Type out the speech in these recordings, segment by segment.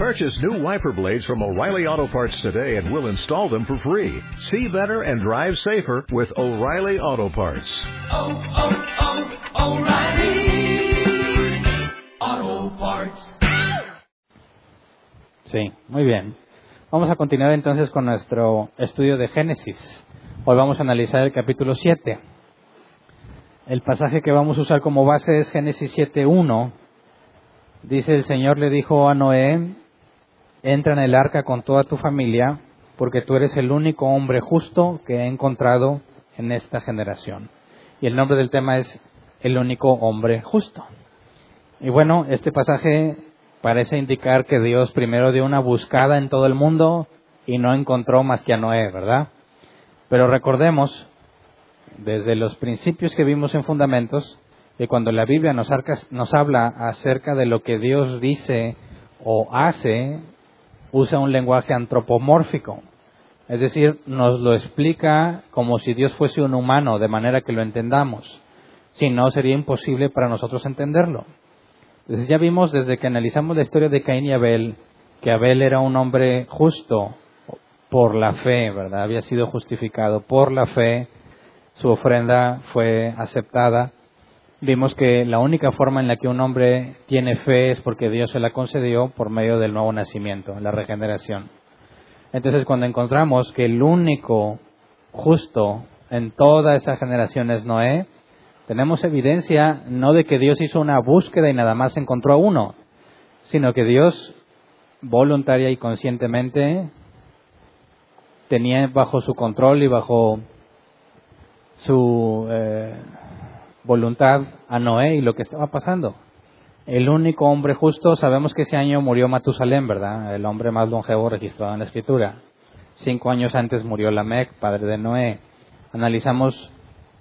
Purchase new wiper blades from O'Reilly Auto Parts today and we'll install them for free. See better and drive safer with O'Reilly Auto Parts. Oh, oh, O'Reilly Auto Parts. Sí, muy bien. Vamos a continuar entonces con nuestro estudio de Génesis. Hoy vamos a analizar el capítulo 7. El pasaje que vamos a usar como base es Génesis 7.1. Dice, el Señor le dijo a Noé, entra en el arca con toda tu familia, porque tú eres el único hombre justo que he encontrado en esta generación. Y el nombre del tema es el único hombre justo. Y bueno, este pasaje parece indicar que Dios primero dio una buscada en todo el mundo y no encontró más que a Noé, ¿verdad? Pero recordemos, desde los principios que vimos en Fundamentos, que cuando la Biblia nos, nos habla acerca de lo que Dios dice o hace, usa un lenguaje antropomórfico. Es decir, nos lo explica como si Dios fuese un humano, de manera que lo entendamos. Si no, sería imposible para nosotros entenderlo. Entonces ya vimos desde que analizamos la historia de Caín y Abel, que Abel era un hombre justo por la fe, ¿verdad? Había sido justificado por la fe, su ofrenda fue aceptada. Vimos que la única forma en la que un hombre tiene fe es porque Dios se la concedió por medio del nuevo nacimiento, la regeneración. Entonces, cuando encontramos que el único justo en toda esa generación es Noé, tenemos evidencia no de que Dios hizo una búsqueda y nada más encontró a uno, sino que Dios voluntaria y conscientemente tenía bajo su control y bajo su eh, voluntad a Noé y lo que estaba pasando. El único hombre justo, sabemos que ese año murió Matusalén, ¿verdad? El hombre más longevo registrado en la escritura. Cinco años antes murió Lamec, padre de Noé. Analizamos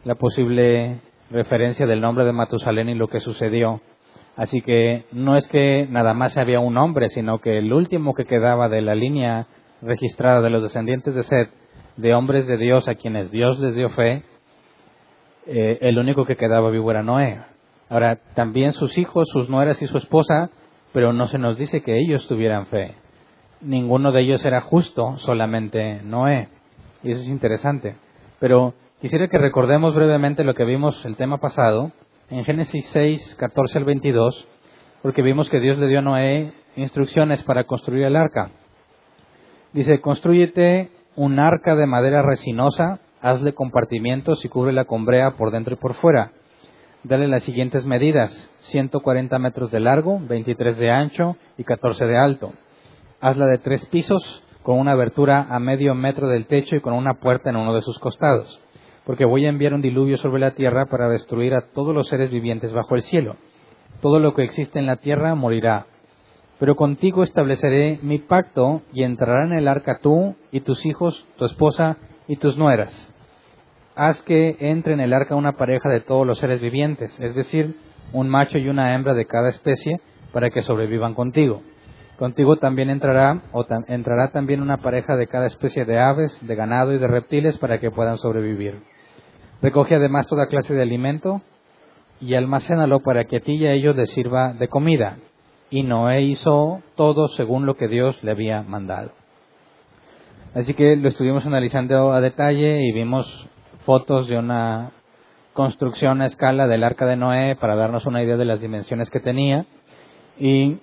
la posible referencia del nombre de Matusalén y lo que sucedió. Así que no es que nada más había un hombre, sino que el último que quedaba de la línea registrada de los descendientes de Seth, de hombres de Dios a quienes Dios les dio fe, eh, el único que quedaba vivo era Noé. Ahora, también sus hijos, sus nueras y su esposa, pero no se nos dice que ellos tuvieran fe. Ninguno de ellos era justo, solamente Noé. Y eso es interesante. Pero quisiera que recordemos brevemente lo que vimos el tema pasado, en Génesis 6, 14 al 22, porque vimos que Dios le dio a Noé instrucciones para construir el arca. Dice, construyete un arca de madera resinosa hazle compartimientos y cúbrela con brea por dentro y por fuera. Dale las siguientes medidas, 140 metros de largo, 23 de ancho y 14 de alto. Hazla de tres pisos, con una abertura a medio metro del techo y con una puerta en uno de sus costados, porque voy a enviar un diluvio sobre la tierra para destruir a todos los seres vivientes bajo el cielo. Todo lo que existe en la tierra morirá. Pero contigo estableceré mi pacto y entrarán en el arca tú y tus hijos, tu esposa y tus nueras. Haz que entre en el arca una pareja de todos los seres vivientes, es decir, un macho y una hembra de cada especie, para que sobrevivan contigo. Contigo también entrará, o entrará también una pareja de cada especie de aves, de ganado y de reptiles para que puedan sobrevivir. Recoge además toda clase de alimento y almacénalo para que a ti y a ellos les sirva de comida. Y Noé hizo todo según lo que Dios le había mandado. Así que lo estuvimos analizando a detalle y vimos fotos de una construcción a escala del arca de Noé para darnos una idea de las dimensiones que tenía y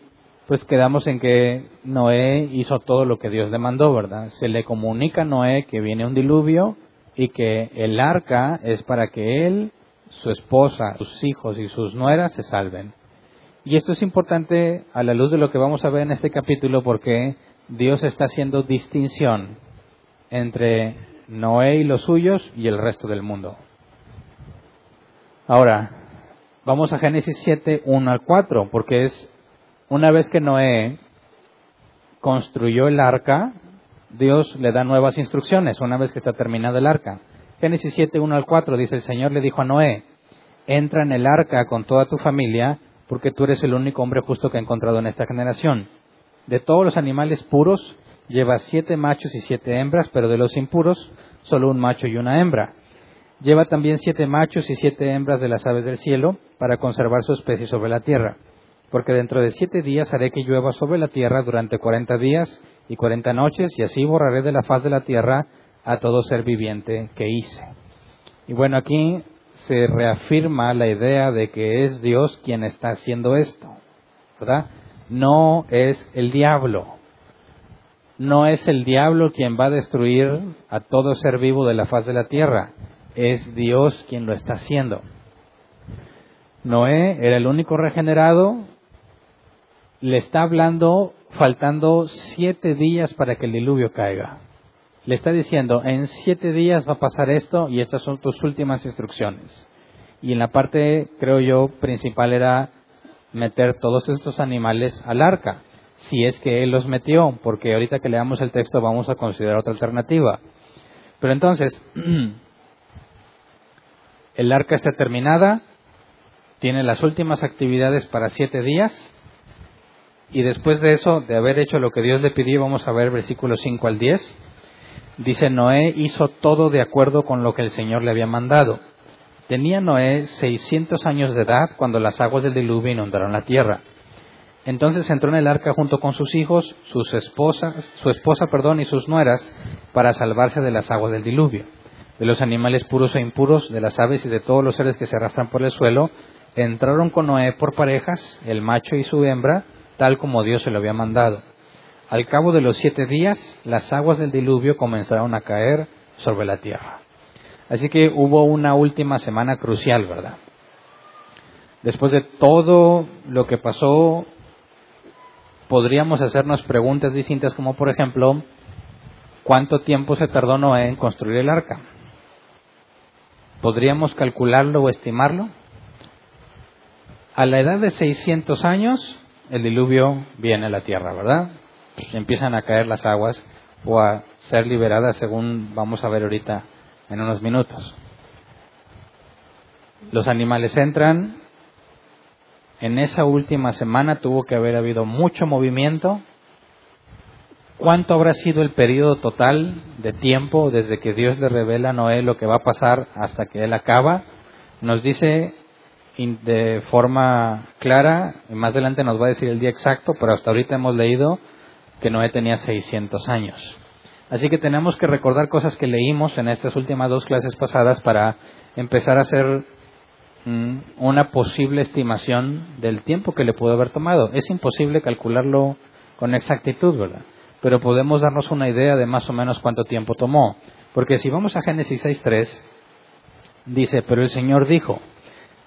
pues quedamos en que Noé hizo todo lo que Dios le mandó, ¿verdad? Se le comunica a Noé que viene un diluvio y que el arca es para que él, su esposa, sus hijos y sus nueras se salven. Y esto es importante a la luz de lo que vamos a ver en este capítulo porque Dios está haciendo distinción entre Noé y los suyos y el resto del mundo. Ahora, vamos a Génesis 7, 1 al 4, porque es una vez que Noé construyó el arca, Dios le da nuevas instrucciones una vez que está terminado el arca. Génesis 7, 1 al 4 dice, el Señor le dijo a Noé, entra en el arca con toda tu familia, porque tú eres el único hombre justo que he encontrado en esta generación. De todos los animales puros, lleva siete machos y siete hembras, pero de los impuros, solo un macho y una hembra. Lleva también siete machos y siete hembras de las aves del cielo, para conservar su especie sobre la tierra. porque dentro de siete días haré que llueva sobre la tierra durante cuarenta días y cuarenta noches, y así borraré de la faz de la tierra a todo ser viviente que hice. Y bueno, aquí se reafirma la idea de que es Dios quien está haciendo esto, ¿verdad? No es el diablo. No es el diablo quien va a destruir a todo ser vivo de la faz de la tierra. Es Dios quien lo está haciendo. Noé era el único regenerado. Le está hablando faltando siete días para que el diluvio caiga. Le está diciendo, en siete días va a pasar esto y estas son tus últimas instrucciones. Y en la parte, creo yo, principal era meter todos estos animales al arca, si es que él los metió, porque ahorita que leamos el texto vamos a considerar otra alternativa. Pero entonces, el arca está terminada, tiene las últimas actividades para siete días, y después de eso, de haber hecho lo que Dios le pidió, vamos a ver versículos 5 al 10, dice Noé hizo todo de acuerdo con lo que el Señor le había mandado. Tenía Noé 600 años de edad cuando las aguas del diluvio inundaron la tierra. Entonces entró en el arca junto con sus hijos, sus esposas, su esposa, perdón, y sus nueras para salvarse de las aguas del diluvio, de los animales puros e impuros, de las aves y de todos los seres que se arrastran por el suelo. Entraron con Noé por parejas, el macho y su hembra, tal como Dios se lo había mandado. Al cabo de los siete días, las aguas del diluvio comenzaron a caer sobre la tierra. Así que hubo una última semana crucial, ¿verdad? Después de todo lo que pasó, podríamos hacernos preguntas distintas como, por ejemplo, ¿cuánto tiempo se tardó Noé en construir el arca? ¿Podríamos calcularlo o estimarlo? A la edad de 600 años, el diluvio viene a la tierra, ¿verdad? Empiezan a caer las aguas o a ser liberadas según vamos a ver ahorita en unos minutos. Los animales entran. En esa última semana tuvo que haber habido mucho movimiento. ¿Cuánto habrá sido el periodo total de tiempo desde que Dios le revela a Noé lo que va a pasar hasta que él acaba? Nos dice de forma clara, y más adelante nos va a decir el día exacto, pero hasta ahorita hemos leído que Noé tenía 600 años. Así que tenemos que recordar cosas que leímos en estas últimas dos clases pasadas para empezar a hacer mm, una posible estimación del tiempo que le pudo haber tomado. Es imposible calcularlo con exactitud, ¿verdad? Pero podemos darnos una idea de más o menos cuánto tiempo tomó. Porque si vamos a Génesis 6.3, dice, pero el Señor dijo,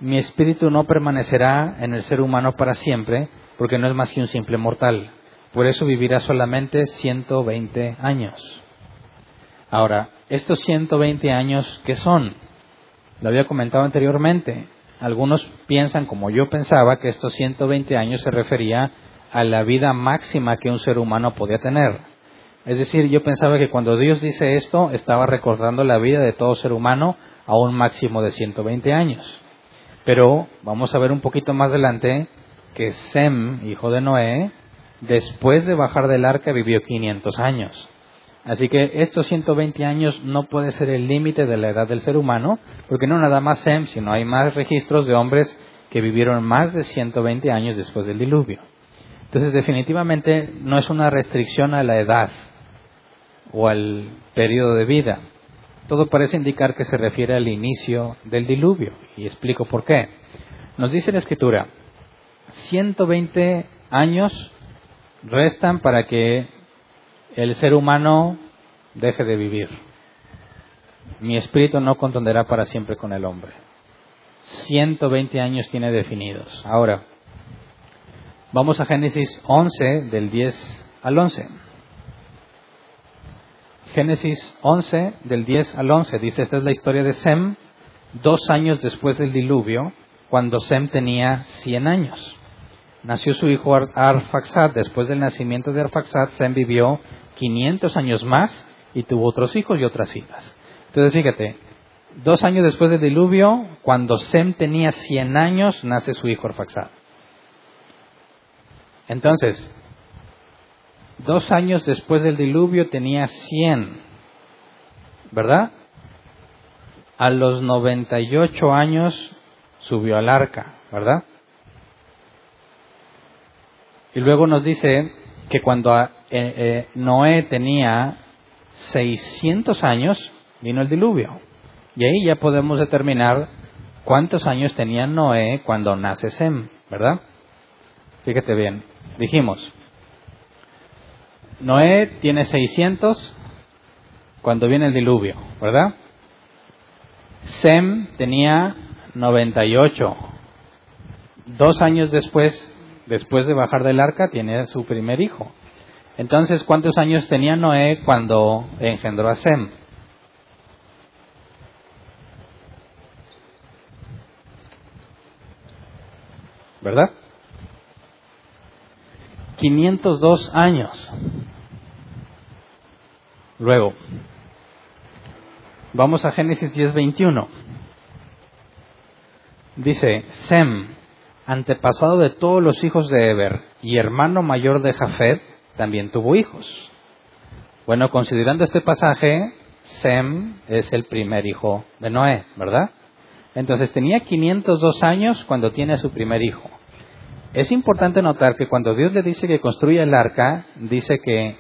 mi espíritu no permanecerá en el ser humano para siempre, porque no es más que un simple mortal por eso vivirá solamente 120 años. Ahora, estos 120 años, ¿qué son? Lo había comentado anteriormente. Algunos piensan, como yo pensaba, que estos 120 años se refería a la vida máxima que un ser humano podía tener. Es decir, yo pensaba que cuando Dios dice esto, estaba recordando la vida de todo ser humano a un máximo de 120 años. Pero vamos a ver un poquito más adelante que Sem, hijo de Noé, después de bajar del arca vivió 500 años. Así que estos 120 años no puede ser el límite de la edad del ser humano, porque no nada más Sem, sino hay más registros de hombres que vivieron más de 120 años después del diluvio. Entonces, definitivamente no es una restricción a la edad o al periodo de vida. Todo parece indicar que se refiere al inicio del diluvio, y explico por qué. Nos dice la Escritura, 120 años restan para que el ser humano deje de vivir. Mi espíritu no contenderá para siempre con el hombre. 120 años tiene definidos. Ahora, vamos a Génesis 11 del 10 al 11. Génesis 11 del 10 al 11 dice, esta es la historia de Sem, dos años después del diluvio, cuando Sem tenía 100 años nació su hijo Arfaxad. Después del nacimiento de Arfaxad, Sem vivió 500 años más y tuvo otros hijos y otras hijas. Entonces, fíjate, dos años después del diluvio, cuando Sem tenía 100 años, nace su hijo Arfaxad. Entonces, dos años después del diluvio tenía 100, ¿verdad? A los 98 años subió al arca, ¿verdad? Y luego nos dice que cuando eh, eh, Noé tenía 600 años, vino el diluvio. Y ahí ya podemos determinar cuántos años tenía Noé cuando nace Sem, ¿verdad? Fíjate bien. Dijimos, Noé tiene 600 cuando viene el diluvio, ¿verdad? Sem tenía 98. Dos años después, después de bajar del arca, tiene su primer hijo. Entonces, ¿cuántos años tenía Noé cuando engendró a Sem? ¿Verdad? 502 años. Luego, vamos a Génesis 10:21. Dice, Sem, antepasado de todos los hijos de Eber y hermano mayor de Jafet, también tuvo hijos. Bueno, considerando este pasaje, Sem es el primer hijo de Noé, ¿verdad? Entonces tenía 502 años cuando tiene a su primer hijo. Es importante notar que cuando Dios le dice que construya el arca, dice que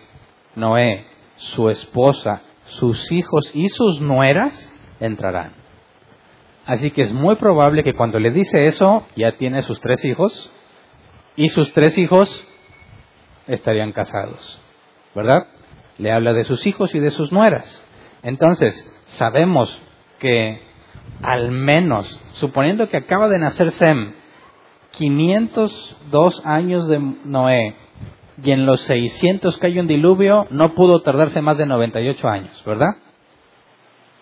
Noé, su esposa, sus hijos y sus nueras entrarán. Así que es muy probable que cuando le dice eso, ya tiene sus tres hijos y sus tres hijos estarían casados. ¿Verdad? Le habla de sus hijos y de sus nueras. Entonces, sabemos que al menos, suponiendo que acaba de nacer Sem, 502 años de Noé y en los 600 que hay un diluvio, no pudo tardarse más de 98 años, ¿verdad?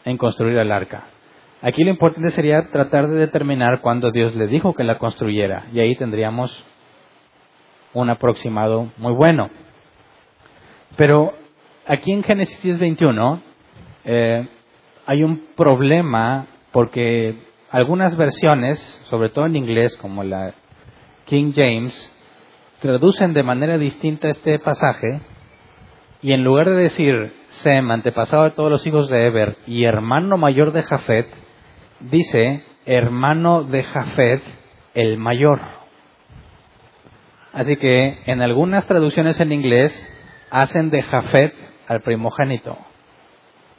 En construir el arca. Aquí lo importante sería tratar de determinar cuándo Dios le dijo que la construyera y ahí tendríamos un aproximado muy bueno. Pero aquí en Génesis 21 eh, hay un problema porque algunas versiones, sobre todo en inglés, como la King James, traducen de manera distinta este pasaje y en lugar de decir Sem, antepasado de todos los hijos de Eber y hermano mayor de Jafet, dice hermano de Jafet el mayor. Así que en algunas traducciones en inglés hacen de Jafet al primogénito.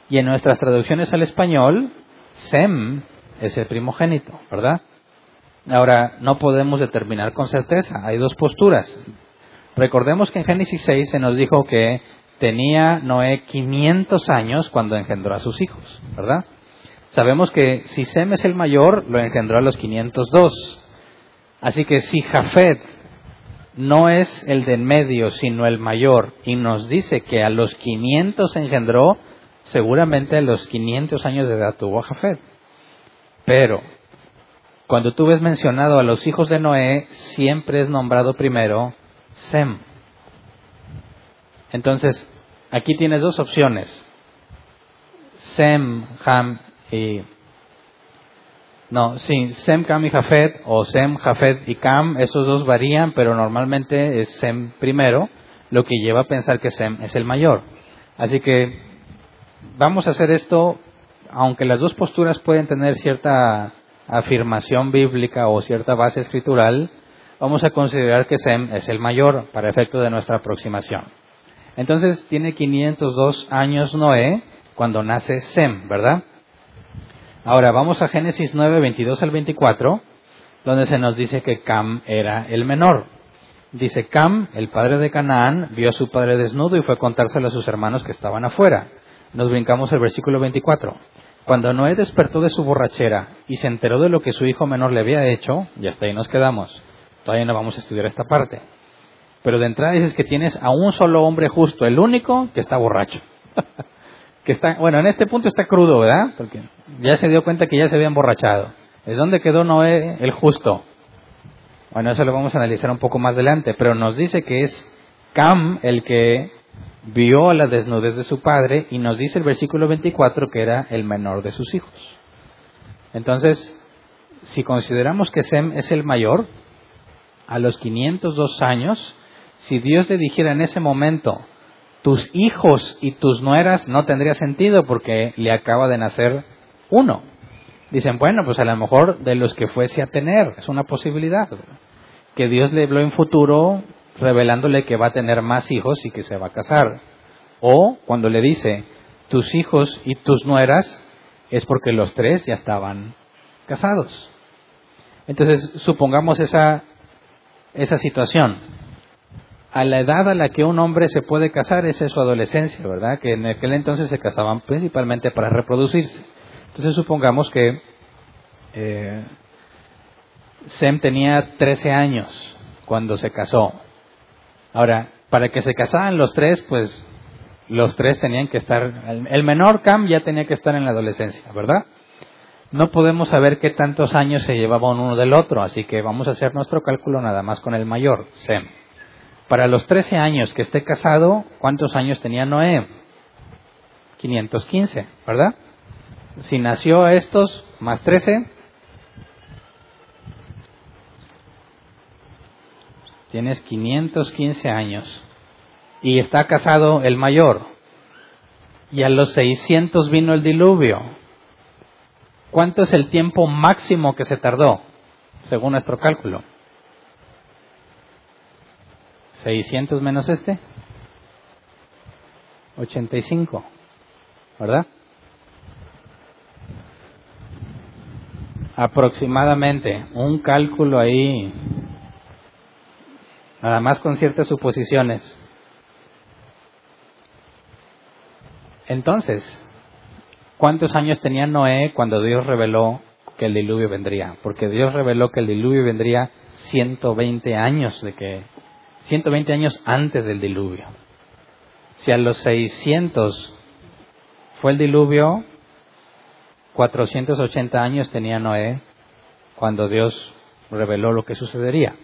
Y en nuestras traducciones al español, Sem es el primogénito, ¿verdad? Ahora, no podemos determinar con certeza, hay dos posturas. Recordemos que en Génesis 6 se nos dijo que tenía Noé 500 años cuando engendró a sus hijos, ¿verdad? Sabemos que si Sem es el mayor, lo engendró a los 502. Así que si Jafet no es el de en medio, sino el mayor, y nos dice que a los 500 engendró, seguramente a los 500 años de edad tuvo a Jafet. Pero cuando tú ves mencionado a los hijos de Noé, siempre es nombrado primero Sem. Entonces, aquí tienes dos opciones. Sem, Ham y... No, sí, Sem, Cam y Jafet, o Sem, Jafet y Cam, esos dos varían, pero normalmente es Sem primero, lo que lleva a pensar que Sem es el mayor. Así que vamos a hacer esto aunque las dos posturas pueden tener cierta afirmación bíblica o cierta base escritural, vamos a considerar que Sem es el mayor para efecto de nuestra aproximación. Entonces tiene 502 años Noé cuando nace Sem, ¿verdad? Ahora vamos a Génesis 9, 22 al 24, donde se nos dice que Cam era el menor. Dice Cam, el padre de Canaán, vio a su padre desnudo y fue a contárselo a sus hermanos que estaban afuera. Nos brincamos el versículo 24. Cuando Noé despertó de su borrachera y se enteró de lo que su hijo menor le había hecho, y hasta ahí nos quedamos. Todavía no vamos a estudiar esta parte. Pero de entrada dices que tienes a un solo hombre justo, el único que está borracho. está, bueno, en este punto está crudo, ¿verdad? Porque ya se dio cuenta que ya se había emborrachado. ¿Es dónde quedó Noé el justo? Bueno, eso lo vamos a analizar un poco más adelante, pero nos dice que es Cam el que vio la desnudez de su padre y nos dice el versículo 24 que era el menor de sus hijos. Entonces, si consideramos que Sem es el mayor, a los 502 años, si Dios le dijera en ese momento, tus hijos y tus nueras, no tendría sentido porque le acaba de nacer uno. Dicen, bueno, pues a lo mejor de los que fuese a tener, es una posibilidad. Que Dios le habló en futuro revelándole que va a tener más hijos y que se va a casar. O cuando le dice, tus hijos y tus nueras, es porque los tres ya estaban casados. Entonces, supongamos esa, esa situación. A la edad a la que un hombre se puede casar es en su adolescencia, ¿verdad? Que en aquel entonces se casaban principalmente para reproducirse. Entonces, supongamos que eh, Sem tenía 13 años cuando se casó. Ahora, para que se casaran los tres, pues los tres tenían que estar, el menor Cam ya tenía que estar en la adolescencia, ¿verdad? No podemos saber qué tantos años se llevaban uno del otro, así que vamos a hacer nuestro cálculo nada más con el mayor, Sem. Para los 13 años que esté casado, ¿cuántos años tenía Noé? 515, ¿verdad? Si nació estos más 13, tienes 515 años y está casado el mayor. Y a los 600 vino el diluvio. ¿Cuánto es el tiempo máximo que se tardó, según nuestro cálculo? 600 menos este. 85. ¿Verdad? Aproximadamente, un cálculo ahí, nada más con ciertas suposiciones. Entonces, ¿cuántos años tenía Noé cuando Dios reveló que el diluvio vendría? Porque Dios reveló que el diluvio vendría 120 años de que 120 años antes del diluvio. Si a los 600 fue el diluvio, 480 años tenía Noé cuando Dios reveló lo que sucedería.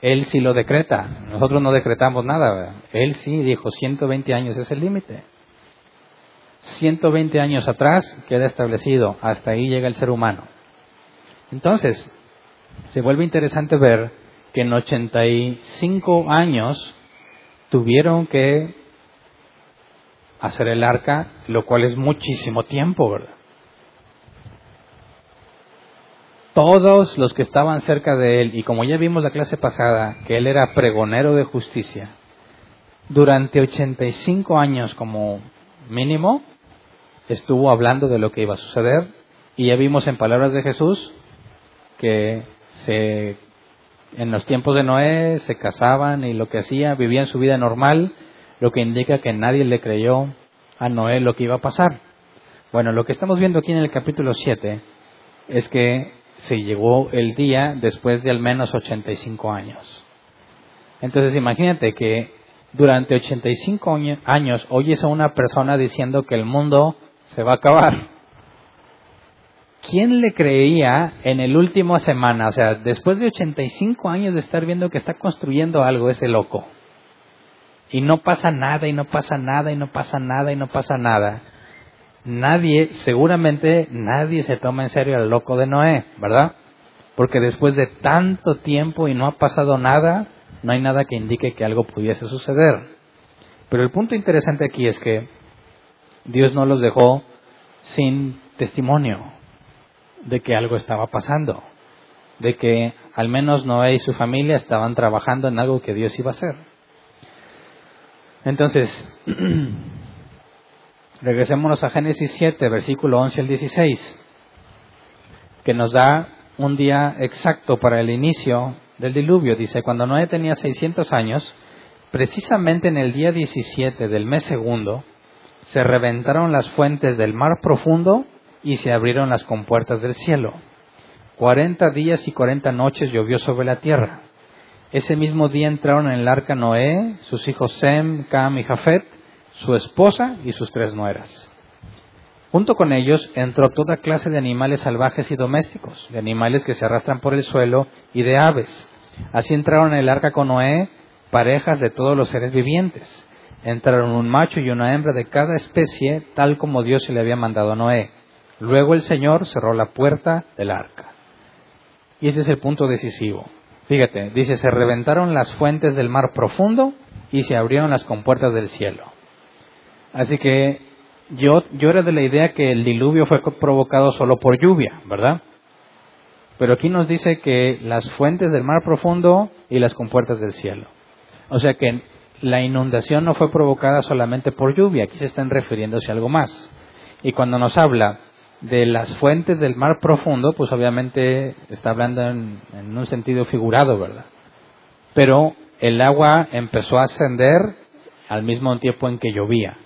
Él sí lo decreta, nosotros no decretamos nada. Él sí dijo 120 años es el límite. 120 años atrás queda establecido, hasta ahí llega el ser humano. Entonces, se vuelve interesante ver que en 85 años tuvieron que hacer el arca, lo cual es muchísimo tiempo, ¿verdad? Todos los que estaban cerca de él, y como ya vimos la clase pasada, que él era pregonero de justicia, durante 85 años como mínimo, estuvo hablando de lo que iba a suceder y ya vimos en palabras de Jesús que se, en los tiempos de Noé se casaban y lo que hacía, vivían su vida normal, lo que indica que nadie le creyó a Noé lo que iba a pasar. Bueno, lo que estamos viendo aquí en el capítulo 7 es que se llegó el día después de al menos 85 años. Entonces imagínate que durante 85 años oyes a una persona diciendo que el mundo se va a acabar. ¿Quién le creía en el último semana? O sea, después de 85 años de estar viendo que está construyendo algo ese loco. Y no pasa nada, y no pasa nada, y no pasa nada, y no pasa nada. Nadie, seguramente nadie se toma en serio al loco de Noé, ¿verdad? Porque después de tanto tiempo y no ha pasado nada, no hay nada que indique que algo pudiese suceder. Pero el punto interesante aquí es que Dios no los dejó sin testimonio de que algo estaba pasando, de que al menos Noé y su familia estaban trabajando en algo que Dios iba a hacer. Entonces, regresémonos a Génesis 7, versículo 11 al 16, que nos da un día exacto para el inicio del diluvio. Dice, cuando Noé tenía 600 años, precisamente en el día 17 del mes segundo, se reventaron las fuentes del mar profundo y se abrieron las compuertas del cielo. Cuarenta días y cuarenta noches llovió sobre la tierra. Ese mismo día entraron en el arca Noé, sus hijos Sem, Cam y Jafet, su esposa y sus tres nueras. Junto con ellos entró toda clase de animales salvajes y domésticos, de animales que se arrastran por el suelo y de aves. Así entraron en el arca con Noé parejas de todos los seres vivientes entraron un macho y una hembra de cada especie, tal como Dios se le había mandado a Noé. Luego el Señor cerró la puerta del arca. Y ese es el punto decisivo. Fíjate, dice, se reventaron las fuentes del mar profundo y se abrieron las compuertas del cielo. Así que yo, yo era de la idea que el diluvio fue provocado solo por lluvia, ¿verdad? Pero aquí nos dice que las fuentes del mar profundo y las compuertas del cielo. O sea que la inundación no fue provocada solamente por lluvia, aquí se están refiriéndose a algo más. Y cuando nos habla de las fuentes del mar profundo, pues obviamente está hablando en, un sentido figurado, ¿verdad? Pero el agua empezó a ascender al mismo tiempo en que llovía.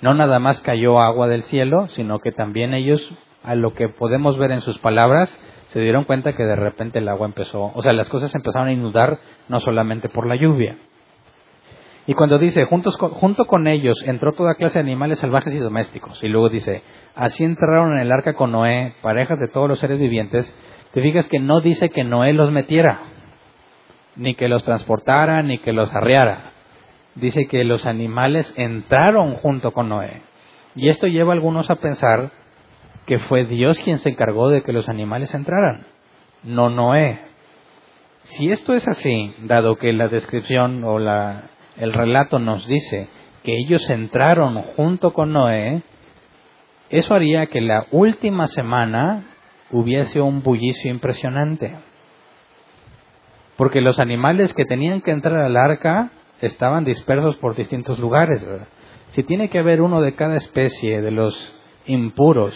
No nada más cayó agua del cielo, sino que también ellos, a lo que podemos ver en sus palabras, se dieron cuenta que de repente el agua empezó, o sea, las cosas empezaron a inundar no solamente por la lluvia. Y cuando dice, junto con ellos entró toda clase de animales salvajes y domésticos. Y luego dice, así entraron en el arca con Noé, parejas de todos los seres vivientes. Te fijas que no dice que Noé los metiera, ni que los transportara, ni que los arreara. Dice que los animales entraron junto con Noé. Y esto lleva a algunos a pensar que fue Dios quien se encargó de que los animales entraran, no Noé. Si esto es así, dado que la descripción o la, el relato nos dice que ellos entraron junto con Noé, eso haría que la última semana hubiese un bullicio impresionante. Porque los animales que tenían que entrar al arca estaban dispersos por distintos lugares. Si tiene que haber uno de cada especie, de los impuros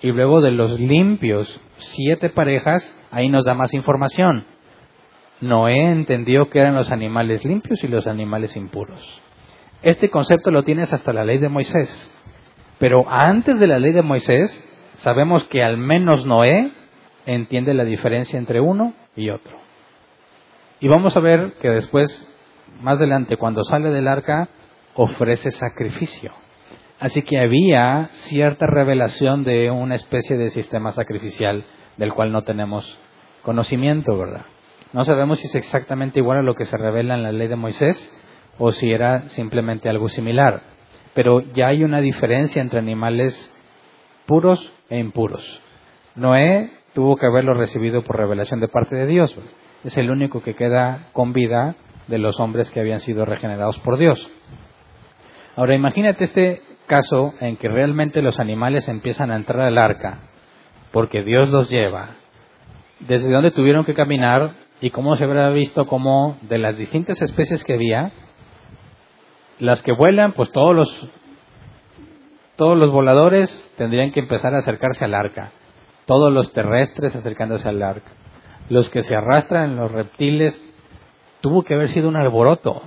y luego de los limpios, siete parejas, ahí nos da más información. Noé entendió que eran los animales limpios y los animales impuros. Este concepto lo tienes hasta la ley de Moisés. Pero antes de la ley de Moisés, sabemos que al menos Noé entiende la diferencia entre uno y otro. Y vamos a ver que después, más adelante, cuando sale del arca, ofrece sacrificio. Así que había cierta revelación de una especie de sistema sacrificial del cual no tenemos conocimiento, ¿verdad? No sabemos si es exactamente igual a lo que se revela en la ley de Moisés o si era simplemente algo similar. Pero ya hay una diferencia entre animales puros e impuros. Noé tuvo que haberlo recibido por revelación de parte de Dios. Es el único que queda con vida de los hombres que habían sido regenerados por Dios. Ahora imagínate este caso en que realmente los animales empiezan a entrar al arca porque Dios los lleva. Desde donde tuvieron que caminar y cómo se habrá visto como de las distintas especies que había, las que vuelan, pues todos los todos los voladores tendrían que empezar a acercarse al arca, todos los terrestres acercándose al arca, los que se arrastran, los reptiles, tuvo que haber sido un alboroto.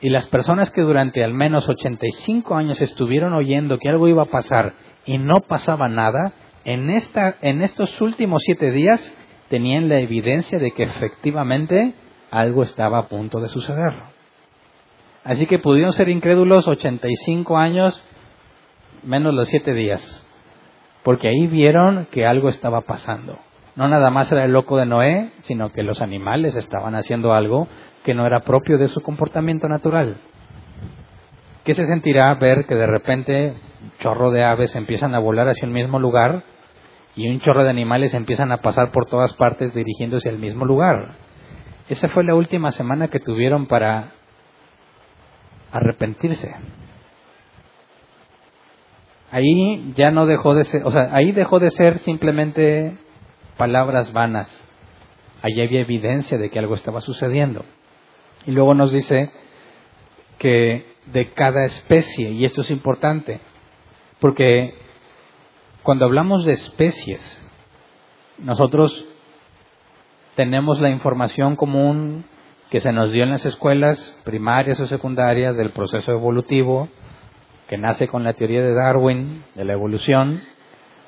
Y las personas que durante al menos 85 años estuvieron oyendo que algo iba a pasar y no pasaba nada, en, esta, en estos últimos siete días tenían la evidencia de que efectivamente algo estaba a punto de suceder. Así que pudieron ser incrédulos 85 años menos los siete días, porque ahí vieron que algo estaba pasando. No nada más era el loco de Noé, sino que los animales estaban haciendo algo que no era propio de su comportamiento natural. ¿Qué se sentirá ver que de repente un chorro de aves empiezan a volar hacia un mismo lugar y un chorro de animales empiezan a pasar por todas partes dirigiéndose al mismo lugar? Esa fue la última semana que tuvieron para arrepentirse. Ahí ya no dejó de ser, o sea, ahí dejó de ser simplemente palabras vanas. Allí había evidencia de que algo estaba sucediendo. Y luego nos dice que de cada especie, y esto es importante, porque cuando hablamos de especies, nosotros tenemos la información común que se nos dio en las escuelas primarias o secundarias del proceso evolutivo, que nace con la teoría de Darwin, de la evolución,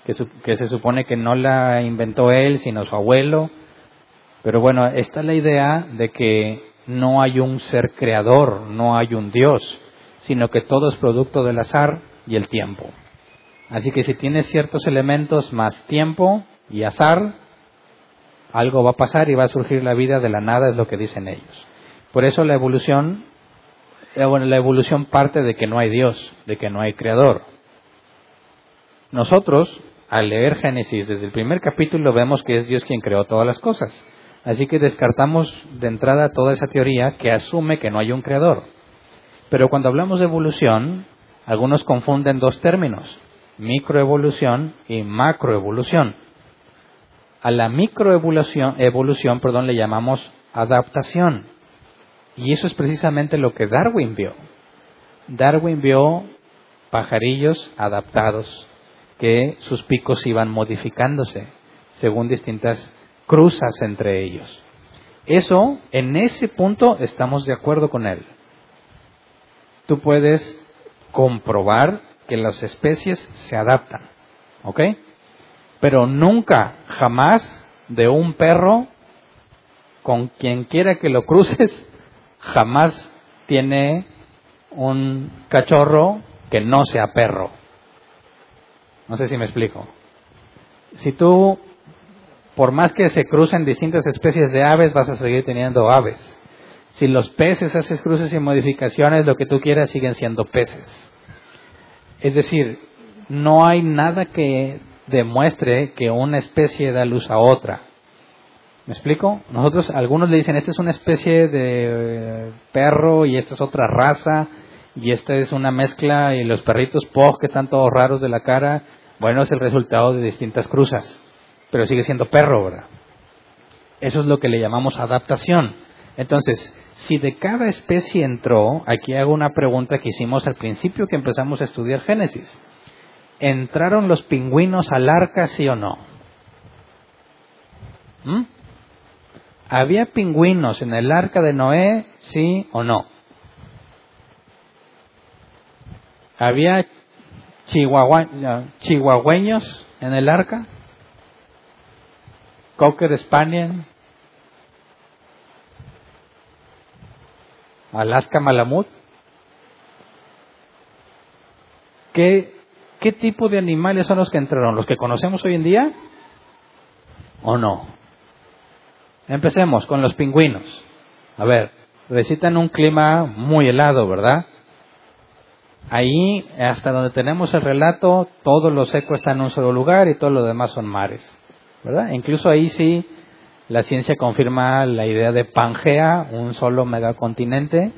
que, que, se supone que no la inventó él, sino su abuelo. Pero bueno, esta es la idea de que no hay un ser creador, no hay un Dios, sino que todo es producto del azar y el tiempo. Así que si tienes ciertos elementos más tiempo y azar, algo va a pasar y va a surgir la vida de la nada, es lo que dicen ellos. Por eso la evolución, bueno, la evolución parte de que no hay Dios, de que no hay creador. Nosotros, al leer Génesis desde el primer capítulo, vemos que es Dios quien creó todas las cosas. Así que descartamos de entrada toda esa teoría que asume que no hay un creador. Pero cuando hablamos de evolución, algunos confunden dos términos, microevolución y macroevolución. A la microevolución evolución, perdón, le llamamos adaptación Y eso es precisamente lo que Darwin vio. Darwin vio pajarillos adaptados que sus picos iban modificándose según distintas cruzas entre ellos. Eso, en ese punto, estamos de acuerdo con él. Tú puedes comprobar que las especies se adaptan, ¿ok? Pero nunca, jamás, de un perro, con quien quiera que lo cruces, jamás tiene un cachorro que no sea perro. No sé si me explico. Si tú, por más que se crucen distintas especies de aves, vas a seguir teniendo aves. Si los peces haces cruces y modificaciones, lo que tú quieras siguen siendo peces. Es decir, no hay nada que demuestre que una especie da luz a otra. ¿Me explico? Nosotros, algunos le dicen, esta es una especie de perro y esta es otra raza y esta es una mezcla y los perritos pog que están todos raros de la cara, bueno, es el resultado de distintas cruzas, pero sigue siendo perro, ¿verdad? Eso es lo que le llamamos adaptación. Entonces, si de cada especie entró, aquí hago una pregunta que hicimos al principio que empezamos a estudiar Génesis. ¿Entraron los pingüinos al arca, sí o no? ¿Mm? ¿Había pingüinos en el arca de Noé, sí o no? ¿Había chihuahueños en el arca? ¿Cocker Spaniel? ¿Alaska Malamut? ¿Qué, ¿Qué tipo de animales son los que entraron? ¿Los que conocemos hoy en día? ¿O no? Empecemos con los pingüinos. A ver, recitan un clima muy helado, ¿verdad? Ahí, hasta donde tenemos el relato, todo lo seco está en un solo lugar y todo lo demás son mares. ¿Verdad? Incluso ahí sí la ciencia confirma la idea de Pangea, un solo megacontinente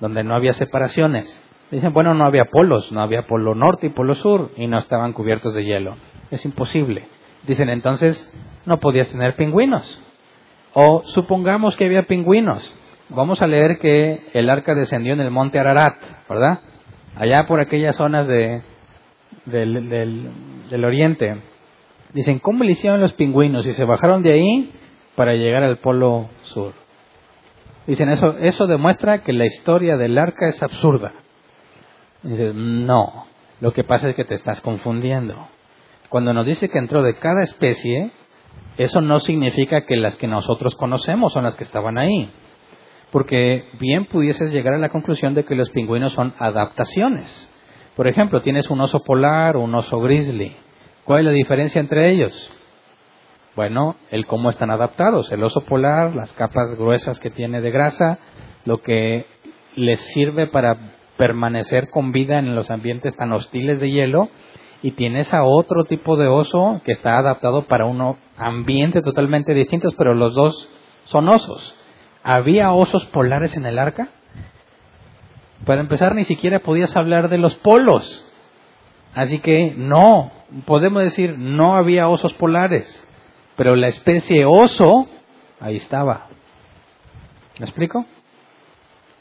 donde no había separaciones. Dicen, bueno, no había polos, no había polo norte y polo sur y no estaban cubiertos de hielo. Es imposible. Dicen, entonces no podías tener pingüinos. O supongamos que había pingüinos. Vamos a leer que el arca descendió en el monte Ararat, ¿verdad? allá por aquellas zonas de, del, del, oriente. Dicen, ¿cómo le hicieron los pingüinos? Y se bajaron de ahí para llegar al polo sur. Dicen, eso, eso demuestra que la historia del arca es absurda. dices, no, lo que pasa es que te estás confundiendo. Cuando nos dice que entró de cada especie, eso no significa que las que nosotros conocemos son las que estaban ahí porque bien pudieses llegar a la conclusión de que los pingüinos son adaptaciones. Por ejemplo, tienes un oso polar o un oso grizzly. ¿Cuál es la diferencia entre ellos? Bueno, el cómo están adaptados. El oso polar, las capas gruesas que tiene de grasa, lo que les sirve para permanecer con vida en los ambientes tan hostiles de hielo, y tienes a otro tipo de oso que está adaptado para un ambiente totalmente distintos, pero los dos son osos. ¿Había osos polares en el arca? Para empezar, ni siquiera podías hablar de los polos. Así que no, podemos decir, no había osos polares, pero la especie oso, ahí estaba. ¿Me explico?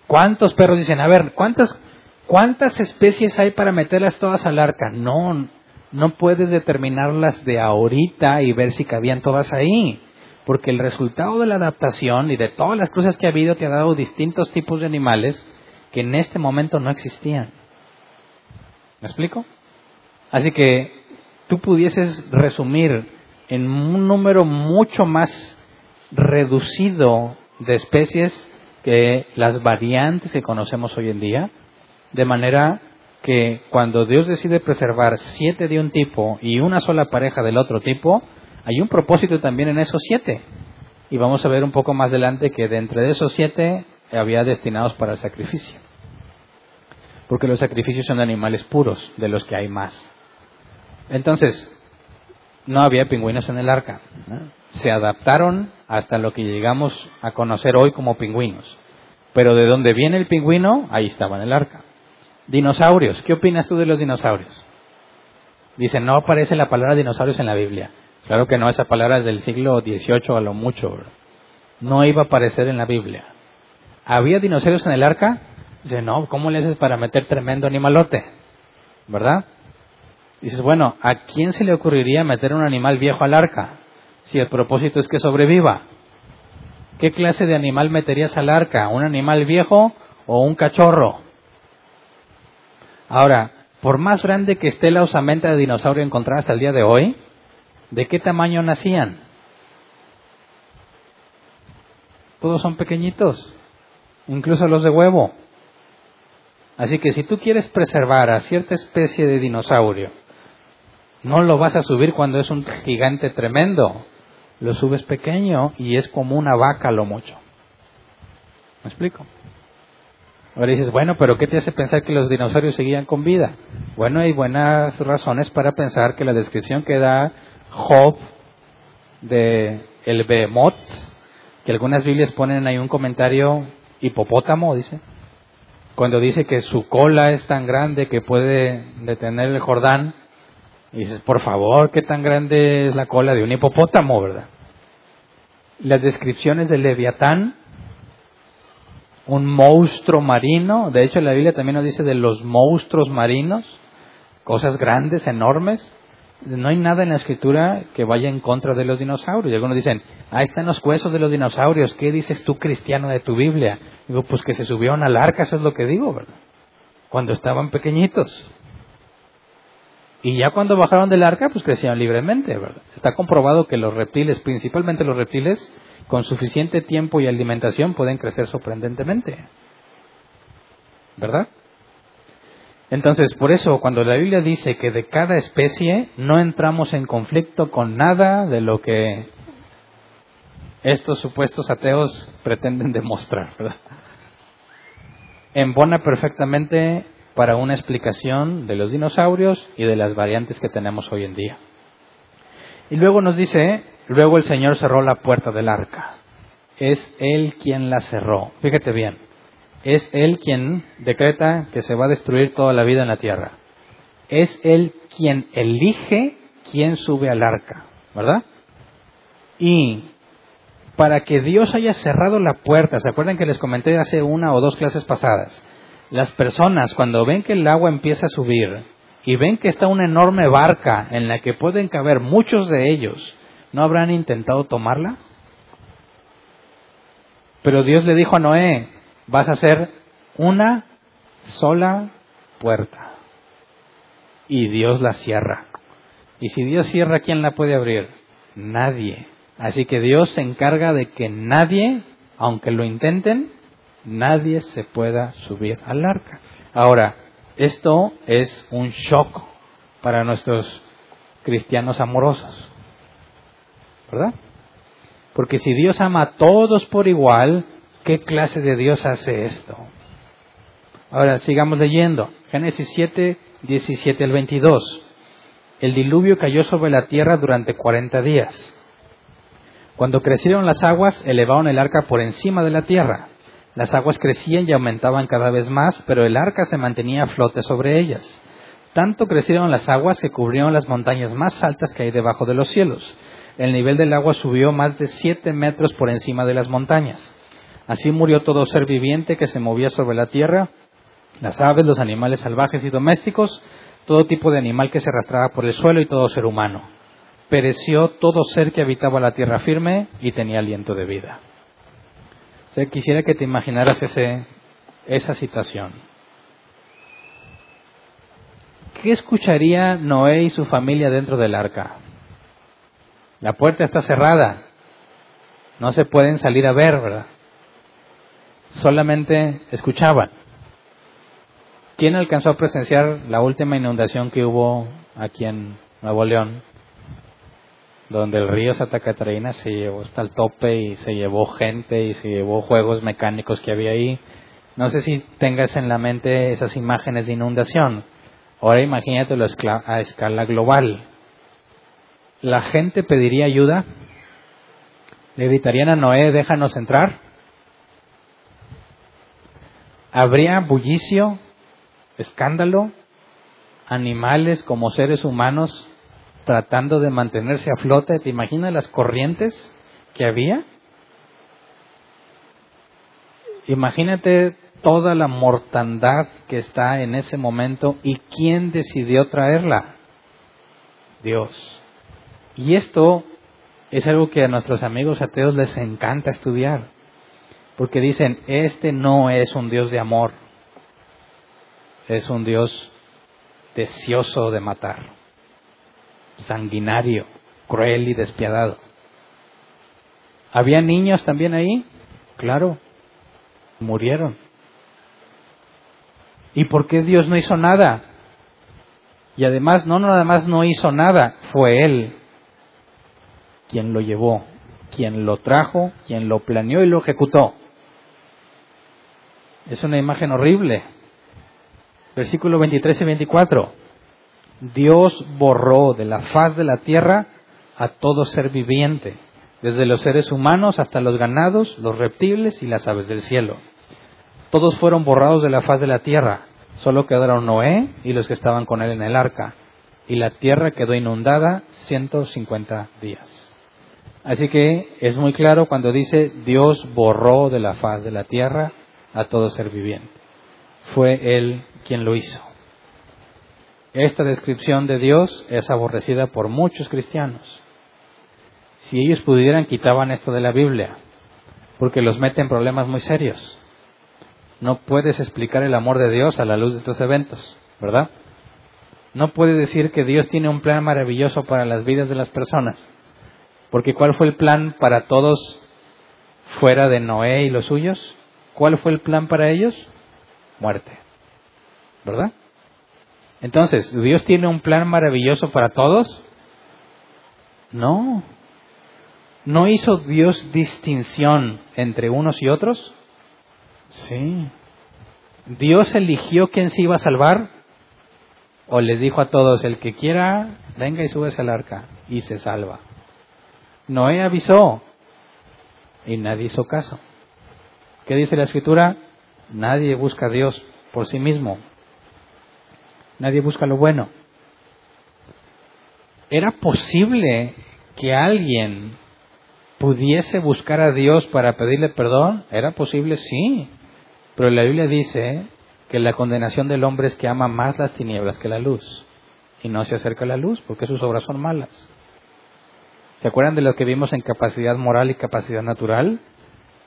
¿Cuántos perros dicen, a ver, cuántas, cuántas especies hay para meterlas todas al arca? No, no puedes determinarlas de ahorita y ver si cabían todas ahí porque el resultado de la adaptación y de todas las cosas que ha habido te ha dado distintos tipos de animales que en este momento no existían. ¿Me explico? Así que tú pudieses resumir en un número mucho más reducido de especies que las variantes que conocemos hoy en día, de manera que cuando Dios decide preservar siete de un tipo y una sola pareja del otro tipo, hay un propósito también en esos siete. Y vamos a ver un poco más adelante que de esos siete había destinados para el sacrificio. Porque los sacrificios son animales puros, de los que hay más. Entonces, no había pingüinos en el arca. Se adaptaron hasta lo que llegamos a conocer hoy como pingüinos. Pero de dónde viene el pingüino, ahí estaba en el arca. Dinosaurios, ¿qué opinas tú de los dinosaurios? Dicen, no aparece la palabra dinosaurios en la Biblia. Claro que no, esa palabra es del siglo XVIII a lo mucho. No iba a aparecer en la Biblia. ¿había dinosaurios en el arca? Dice, no, ¿cómo le haces para meter tremendo animalote? ¿Verdad? Dices, bueno, ¿a quién se le ocurriría meter un animal viejo al arca? Si el propósito es que sobreviva. ¿Qué clase de animal meterías al arca? ¿Un animal viejo o un cachorro? Ahora, por más grande que esté la osamenta de dinosaurio encontrada hasta el día de hoy, ¿de qué tamaño nacían? Todos son pequeñitos, incluso los de huevo. Así que si tú quieres preservar a cierta especie de dinosaurio, no lo vas a subir cuando es un gigante tremendo, lo subes pequeño y es como una vaca lo mucho. ¿Me explico? Ahora dices, bueno, pero ¿qué te hace pensar que los dinosaurios seguían con vida? Bueno, hay buenas razones para pensar que la descripción que da Job de el Behemoth, que algunas Biblias ponen ahí un comentario hipopótamo, dice, cuando dice que su cola es tan grande que puede detener el Jordán, y dices, por favor, ¿qué tan grande es la cola de un hipopótamo, verdad? Las descripciones del Leviatán, un monstruo marino, de hecho la Biblia también nos dice de los monstruos marinos, cosas grandes, enormes. No hay nada en la escritura que vaya en contra de los dinosaurios. Y algunos dicen, ahí están los huesos de los dinosaurios, ¿qué dices tú cristiano de tu Biblia? Digo, pues que se subieron al arca, eso es lo que digo, ¿verdad? Cuando estaban pequeñitos. Y ya cuando bajaron del arca, pues crecieron libremente, ¿verdad? Está comprobado que los reptiles, principalmente los reptiles, con suficiente tiempo y alimentación pueden crecer sorprendentemente. ¿Verdad? Entonces, por eso, cuando la Biblia dice que de cada especie no entramos en conflicto con nada de lo que estos supuestos ateos pretenden demostrar, ¿verdad? Embona perfectamente para una explicación de los dinosaurios y de las variantes que tenemos hoy en día. Y luego nos dice, luego el Señor cerró la puerta del arca. Es Él quien la cerró. Fíjate bien, es Él quien decreta que se va a destruir toda la vida en la tierra. Es Él quien elige quién sube al arca, ¿verdad? Y para que Dios haya cerrado la puerta, ¿se acuerdan que les comenté hace una o dos clases pasadas? Las personas cuando ven que el agua empieza a subir y ven que está una enorme barca en la que pueden caber muchos de ellos, ¿no habrán intentado tomarla? Pero Dios le dijo a Noé, vas a hacer una sola puerta. Y Dios la cierra. Y si Dios cierra, ¿quién la puede abrir? Nadie. Así que Dios se encarga de que nadie, aunque lo intenten, nadie se pueda subir al arca. Ahora, esto es un shock para nuestros cristianos amorosos. ¿Verdad? Porque si Dios ama a todos por igual, ¿qué clase de Dios hace esto? Ahora, sigamos leyendo. Génesis 7, 17 al 22. El diluvio cayó sobre la tierra durante 40 días. Cuando crecieron las aguas, elevaron el arca por encima de la tierra. Las aguas crecían y aumentaban cada vez más, pero el arca se mantenía a flote sobre ellas. Tanto crecieron las aguas que cubrieron las montañas más altas que hay debajo de los cielos. El nivel del agua subió más de siete metros por encima de las montañas. Así murió todo ser viviente que se movía sobre la tierra, las aves, los animales salvajes y domésticos, todo tipo de animal que se arrastraba por el suelo y todo ser humano. Pereció todo ser que habitaba la tierra firme y tenía aliento de vida quisiera que te imaginaras ese, esa situación. ¿Qué escucharía Noé y su familia dentro del arca? La puerta está cerrada. No se pueden salir a ver, ¿verdad? Solamente escuchaban. ¿Quién alcanzó a presenciar la última inundación que hubo aquí en Nuevo León? Donde el río Santa Catarina se llevó hasta el tope y se llevó gente y se llevó juegos mecánicos que había ahí. No sé si tengas en la mente esas imágenes de inundación. Ahora imagínatelo a escala global. ¿La gente pediría ayuda? ¿Le gritarían a Noé, déjanos entrar? ¿Habría bullicio, escándalo, animales como seres humanos tratando de mantenerse a flote. ¿Te imaginas las corrientes que había? Imagínate toda la mortandad que está en ese momento y quién decidió traerla. Dios. Y esto es algo que a nuestros amigos ateos les encanta estudiar, porque dicen, este no es un Dios de amor, es un Dios deseoso de matar, sanguinario, cruel y despiadado. ¿Había niños también ahí? Claro, murieron. ¿Y por qué Dios no hizo nada? Y además, no nada más no hizo nada, fue Él quien lo llevó, quien lo trajo, quien lo planeó y lo ejecutó. Es una imagen horrible. Versículo 23 y 24. Dios borró de la faz de la tierra a todo ser viviente, desde los seres humanos hasta los ganados, los reptiles y las aves del cielo. Todos fueron borrados de la faz de la tierra, solo quedaron Noé y los que estaban con él en el arca, y la tierra quedó inundada 150 días. Así que es muy claro cuando dice Dios borró de la faz de la tierra a todo ser viviente. Fue Él quien lo hizo. Esta descripción de Dios es aborrecida por muchos cristianos. Si ellos pudieran, quitaban esto de la Biblia, porque los mete en problemas muy serios. No puedes explicar el amor de Dios a la luz de estos eventos, ¿verdad? No puedes decir que Dios tiene un plan maravilloso para las vidas de las personas porque ¿cuál fue el plan para todos fuera de Noé y los suyos? ¿Cuál fue el plan para ellos? Muerte. ¿Verdad? Entonces, ¿Dios tiene un plan maravilloso para todos? No. ¿No hizo Dios distinción entre unos y otros? Sí. ¿Dios eligió quién se iba a salvar? ¿O les dijo a todos, el que quiera, venga y súbese al arca y se salva? Noé avisó y nadie hizo caso. ¿Qué dice la escritura? Nadie busca a Dios por sí mismo. Nadie busca lo bueno. ¿Era posible que alguien pudiese buscar a Dios para pedirle perdón? ¿Era posible? Sí. Pero la Biblia dice que la condenación del hombre es que ama más las tinieblas que la luz. Y no se acerca a la luz porque sus obras son malas. ¿Se acuerdan de lo que vimos en capacidad moral y capacidad natural?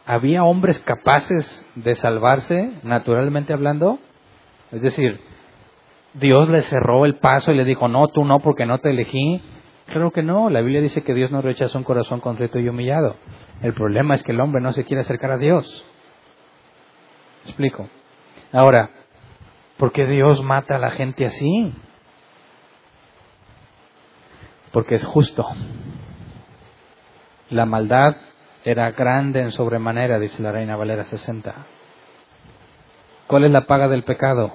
¿Había hombres capaces de salvarse, naturalmente hablando? Es decir, Dios le cerró el paso y le dijo, no, tú no, porque no te elegí. Creo que no, la Biblia dice que Dios no rechaza un corazón contrito y humillado. El problema es que el hombre no se quiere acercar a Dios. Explico. Ahora, ¿por qué Dios mata a la gente así? Porque es justo. La maldad era grande en sobremanera, dice la Reina Valera 60. ¿Cuál es la paga del pecado?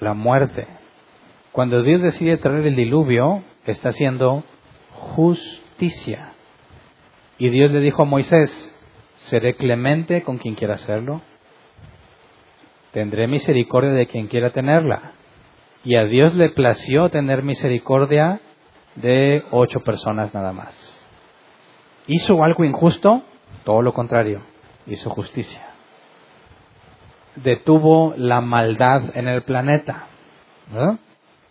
La muerte. Cuando Dios decide traer el diluvio, está haciendo justicia. Y Dios le dijo a Moisés, seré clemente con quien quiera hacerlo, tendré misericordia de quien quiera tenerla. Y a Dios le plació tener misericordia de ocho personas nada más. ¿Hizo algo injusto? Todo lo contrario, hizo justicia. Detuvo la maldad en el planeta.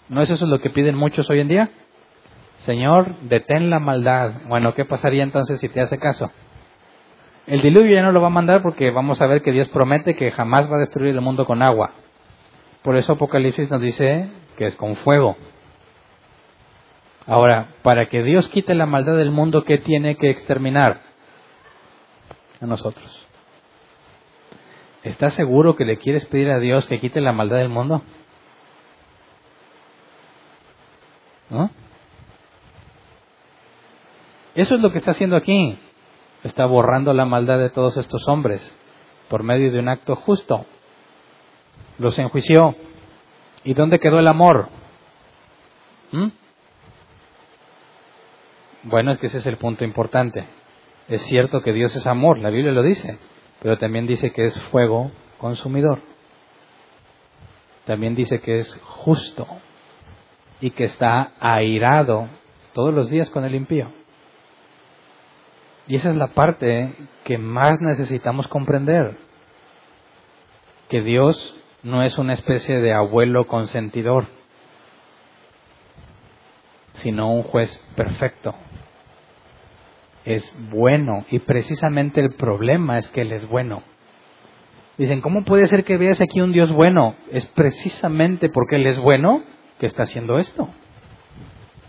¿No es eso lo que piden muchos hoy en día? Señor, detén la maldad. Bueno, ¿qué pasaría entonces si te hace caso? El diluvio ya no lo va a mandar porque vamos a ver que Dios promete que jamás va a destruir el mundo con agua. Por eso Apocalipsis nos dice que es con fuego. Ahora, para que Dios quite la maldad del mundo, ¿qué tiene que exterminar? A nosotros. ¿Estás seguro que le quieres pedir a Dios que quite la maldad del mundo? ¿No? Eso es lo que está haciendo aquí. Está borrando la maldad de todos estos hombres por medio de un acto justo. Los enjuició. ¿Y dónde quedó el amor? ¿Mm? Bueno, es que ese es el punto importante. Es cierto que Dios es amor, la Biblia lo dice, pero también dice que es fuego consumidor. También dice que es justo y que está airado todos los días con el impío. Y esa es la parte que más necesitamos comprender. que Dios no es una especie de abuelo consentidor, sino un juez perfecto. Es bueno y precisamente el problema es que Él es bueno. Dicen, ¿cómo puede ser que veas aquí un Dios bueno? Es precisamente porque Él es bueno que está haciendo esto.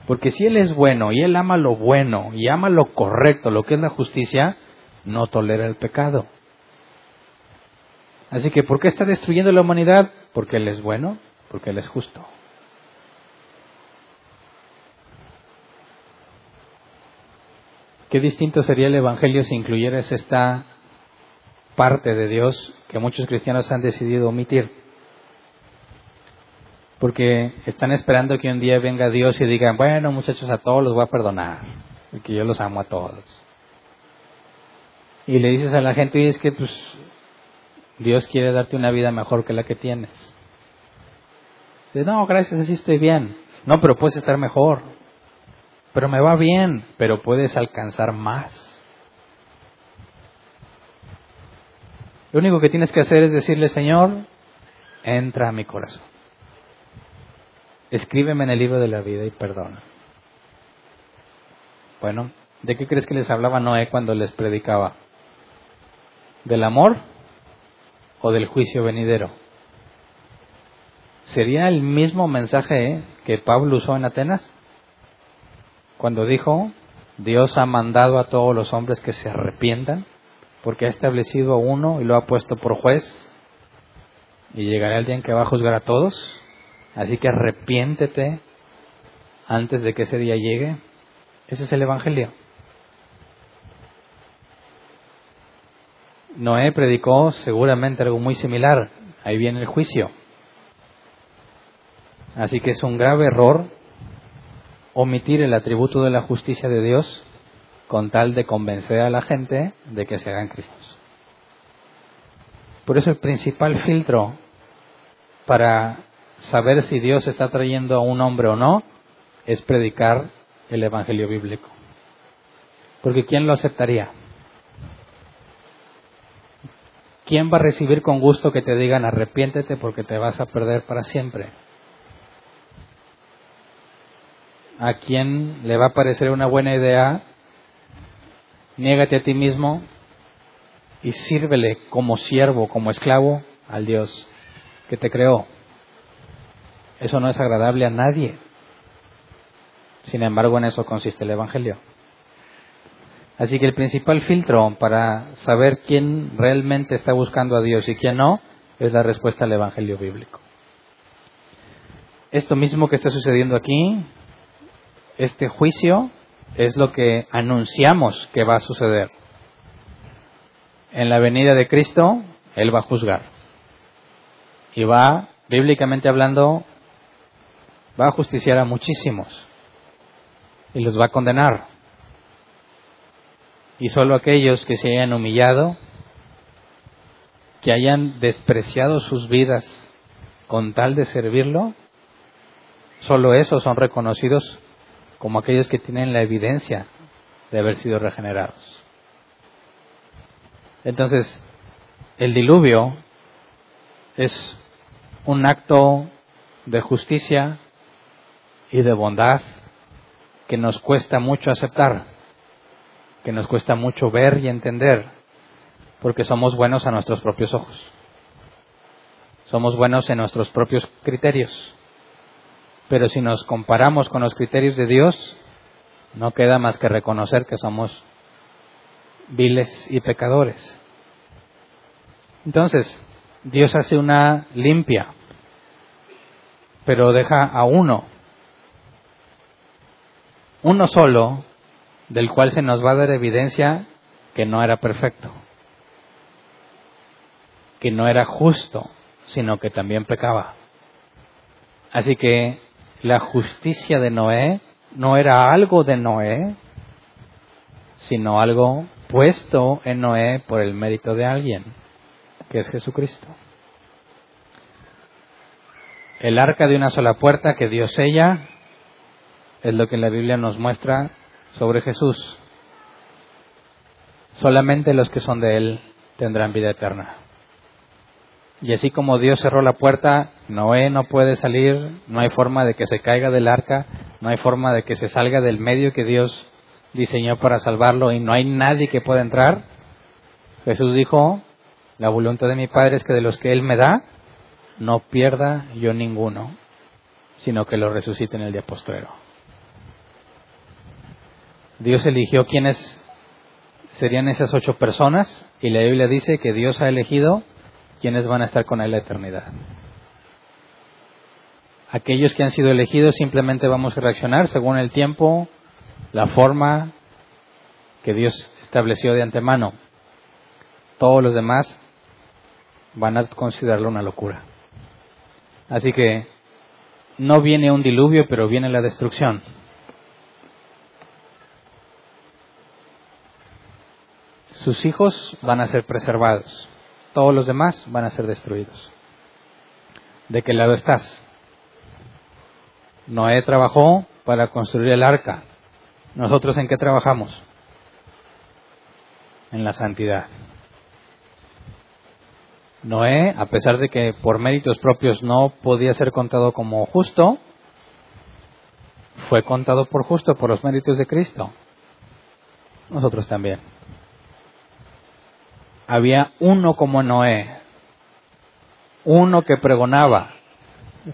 Porque si Él es bueno y Él ama lo bueno y ama lo correcto, lo que es la justicia, no tolera el pecado. Así que, ¿por qué está destruyendo la humanidad? Porque Él es bueno, porque Él es justo. Qué distinto sería el Evangelio si incluyeras esta parte de Dios que muchos cristianos han decidido omitir. Porque están esperando que un día venga Dios y digan, bueno muchachos, a todos los voy a perdonar, porque yo los amo a todos. Y le dices a la gente, y es que pues Dios quiere darte una vida mejor que la que tienes. Dice, no, gracias, así estoy bien. No, pero puedes estar mejor. Pero me va bien, pero puedes alcanzar más. Lo único que tienes que hacer es decirle, Señor, entra a mi corazón. Escríbeme en el libro de la vida y perdona. Bueno, ¿de qué crees que les hablaba Noé cuando les predicaba? ¿Del amor o del juicio venidero? ¿Sería el mismo mensaje que Pablo usó en Atenas? Cuando dijo, Dios ha mandado a todos los hombres que se arrepientan porque ha establecido a uno y lo ha puesto por juez y llegará el día en que va a juzgar a todos. Así que arrepiéntete antes de que ese día llegue. Ese es el Evangelio. Noé predicó seguramente algo muy similar. Ahí viene el juicio. Así que es un grave error omitir el atributo de la justicia de Dios con tal de convencer a la gente de que se hagan cristianos. Por eso el principal filtro para saber si Dios está trayendo a un hombre o no es predicar el Evangelio bíblico. Porque ¿quién lo aceptaría? ¿Quién va a recibir con gusto que te digan arrepiéntete porque te vas a perder para siempre? ¿A quién le va a parecer una buena idea niégate a ti mismo y sírvele como siervo, como esclavo al Dios que te creó. Eso no es agradable a nadie. Sin embargo, en eso consiste el Evangelio. Así que el principal filtro para saber quién realmente está buscando a Dios y quién no es la respuesta al Evangelio bíblico. Esto mismo que está sucediendo aquí, este juicio, es lo que anunciamos que va a suceder. En la venida de Cristo, Él va a juzgar. Y va, bíblicamente hablando, va a justiciar a muchísimos. Y los va a condenar. Y solo aquellos que se hayan humillado, que hayan despreciado sus vidas con tal de servirlo, solo esos son reconocidos como aquellos que tienen la evidencia de haber sido regenerados. Entonces, el diluvio es un acto de justicia y de bondad que nos cuesta mucho aceptar, que nos cuesta mucho ver y entender, porque somos buenos a nuestros propios ojos. Somos buenos en nuestros propios criterios. Pero si nos comparamos con los criterios de Dios, no queda más que reconocer que somos viles y pecadores. Entonces, Dios hace una limpia, pero deja a uno, uno solo, del cual se nos va a dar evidencia que no era perfecto, que no era justo, sino que también pecaba. Así que la justicia de Noé no era algo de Noé, sino algo puesto en Noé por el mérito de alguien, que es Jesucristo. El arca de una sola puerta que Dios sella es lo que la Biblia nos muestra sobre Jesús. Solamente los que son de Él tendrán vida eterna. Y así como Dios cerró la puerta, Noé no puede salir, no hay forma de que se caiga del arca, no hay forma de que se salga del medio que Dios diseñó para salvarlo y no hay nadie que pueda entrar. Jesús dijo, la voluntad de mi Padre es que de los que Él me da, no pierda yo ninguno, sino que lo resucite en el día postrero. Dios eligió quiénes serían esas ocho personas y la Biblia dice que Dios ha elegido quienes van a estar con Él la eternidad. Aquellos que han sido elegidos simplemente vamos a reaccionar según el tiempo, la forma que Dios estableció de antemano. Todos los demás van a considerarlo una locura. Así que no viene un diluvio, pero viene la destrucción. Sus hijos van a ser preservados, todos los demás van a ser destruidos. ¿De qué lado estás? Noé trabajó para construir el arca. ¿Nosotros en qué trabajamos? En la santidad. Noé, a pesar de que por méritos propios no podía ser contado como justo, fue contado por justo por los méritos de Cristo. Nosotros también. Había uno como Noé, uno que pregonaba.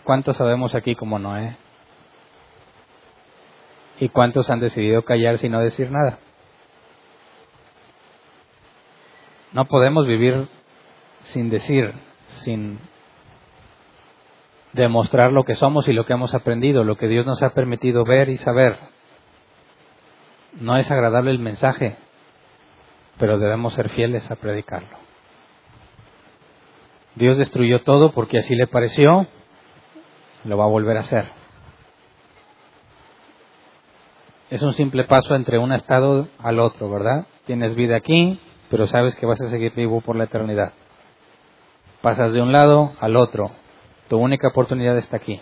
¿Cuántos sabemos aquí como Noé? ¿Y cuántos han decidido callar sin no decir nada? No podemos vivir sin decir, sin demostrar lo que somos y lo que hemos aprendido, lo que Dios nos ha permitido ver y saber. No es agradable el mensaje, pero debemos ser fieles a predicarlo. Dios destruyó todo porque así le pareció, lo va a volver a hacer. Es un simple paso entre un estado al otro, ¿verdad? Tienes vida aquí, pero sabes que vas a seguir vivo por la eternidad. Pasas de un lado al otro. Tu única oportunidad está aquí.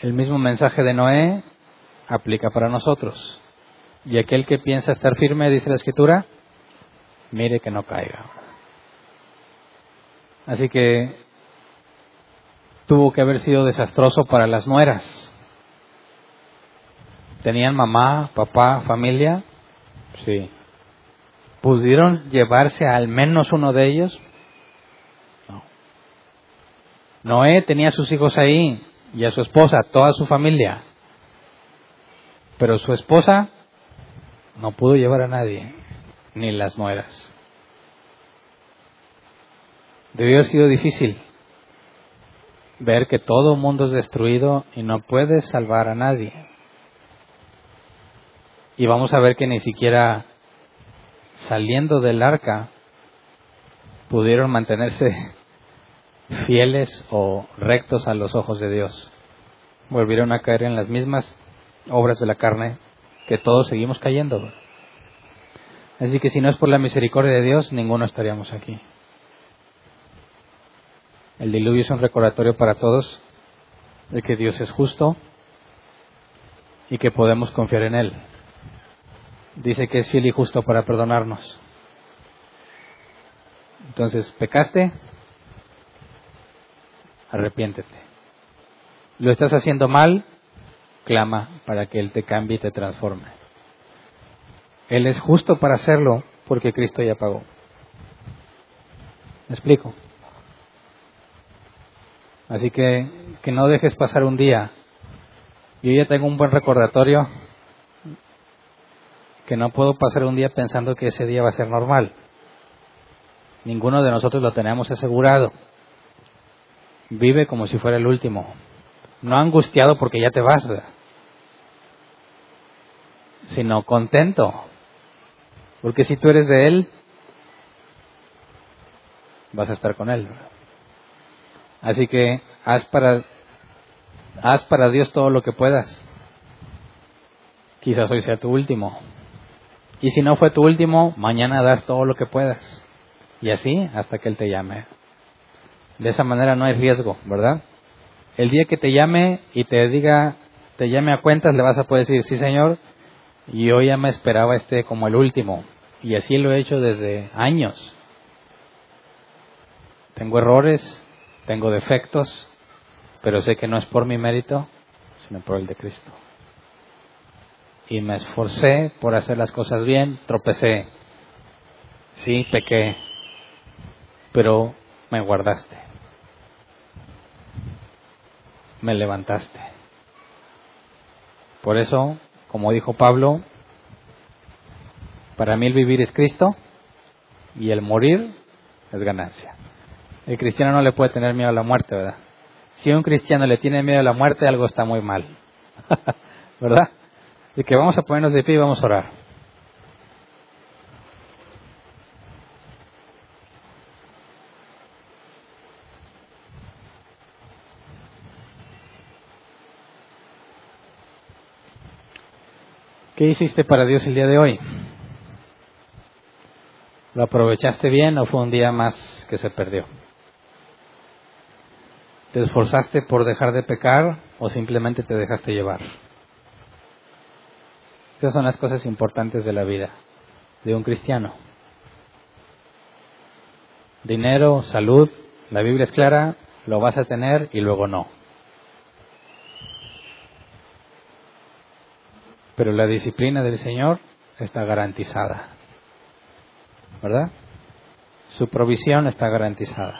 El mismo mensaje de Noé aplica para nosotros. Y aquel que piensa estar firme, dice la escritura, mire que no caiga. Así que tuvo que haber sido desastroso para las nueras. ¿Tenían mamá, papá, familia? Sí. ¿Pudieron llevarse al menos uno de ellos? No. Noé tenía a sus hijos ahí y a su esposa, toda su familia. Pero su esposa no pudo llevar a nadie, ni las nueras. Debió haber sido difícil ver que todo el mundo es destruido y no puedes salvar a nadie. Y vamos a ver que ni siquiera saliendo del arca pudieron mantenerse fieles o rectos a los ojos de Dios. Volvieron a caer en las mismas obras de la carne que todos seguimos cayendo. Así que si no es por la misericordia de Dios, ninguno estaríamos aquí. El diluvio es un recordatorio para todos de que Dios es justo y que podemos confiar en Él dice que es fiel y justo para perdonarnos. Entonces, pecaste, arrepiéntete. Lo estás haciendo mal, clama para que Él te cambie y te transforme. Él es justo para hacerlo porque Cristo ya pagó. ¿Me explico? Así que que no dejes pasar un día. Yo ya tengo un buen recordatorio que no puedo pasar un día pensando que ese día va a ser normal. Ninguno de nosotros lo tenemos asegurado. Vive como si fuera el último. No angustiado porque ya te vas, sino contento. Porque si tú eres de Él, vas a estar con Él. Así que haz para, haz para Dios todo lo que puedas. Quizás hoy sea tu último. Y si no fue tu último, mañana das todo lo que puedas. Y así hasta que Él te llame. De esa manera no hay riesgo, ¿verdad? El día que te llame y te diga, te llame a cuentas, le vas a poder decir, sí Señor, yo ya me esperaba este como el último. Y así lo he hecho desde años. Tengo errores, tengo defectos, pero sé que no es por mi mérito, sino por el de Cristo. Y me esforcé por hacer las cosas bien, tropecé, sí, pequé, pero me guardaste, me levantaste. Por eso, como dijo Pablo, para mí el vivir es Cristo y el morir es ganancia. El cristiano no le puede tener miedo a la muerte, ¿verdad? Si un cristiano le tiene miedo a la muerte, algo está muy mal. ¿Verdad? Y que vamos a ponernos de pie y vamos a orar. ¿Qué hiciste para Dios el día de hoy? ¿Lo aprovechaste bien o fue un día más que se perdió? ¿Te esforzaste por dejar de pecar o simplemente te dejaste llevar? Esas son las cosas importantes de la vida de un cristiano. Dinero, salud, la Biblia es clara, lo vas a tener y luego no. Pero la disciplina del Señor está garantizada. ¿Verdad? Su provisión está garantizada.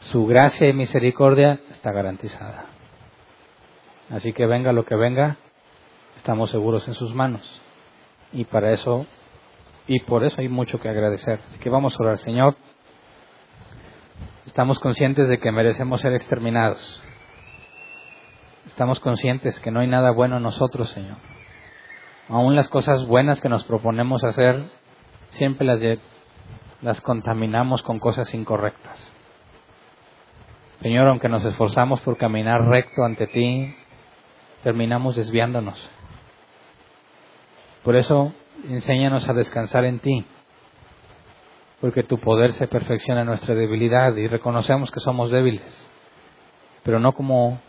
Su gracia y misericordia está garantizada. Así que venga lo que venga, estamos seguros en sus manos. Y para eso, y por eso hay mucho que agradecer. Así que vamos a orar, Señor. Estamos conscientes de que merecemos ser exterminados. Estamos conscientes que no hay nada bueno en nosotros, Señor. Aún las cosas buenas que nos proponemos hacer, siempre las, las contaminamos con cosas incorrectas. Señor, aunque nos esforzamos por caminar recto ante ti, terminamos desviándonos. Por eso, enséñanos a descansar en ti, porque tu poder se perfecciona en nuestra debilidad y reconocemos que somos débiles, pero no como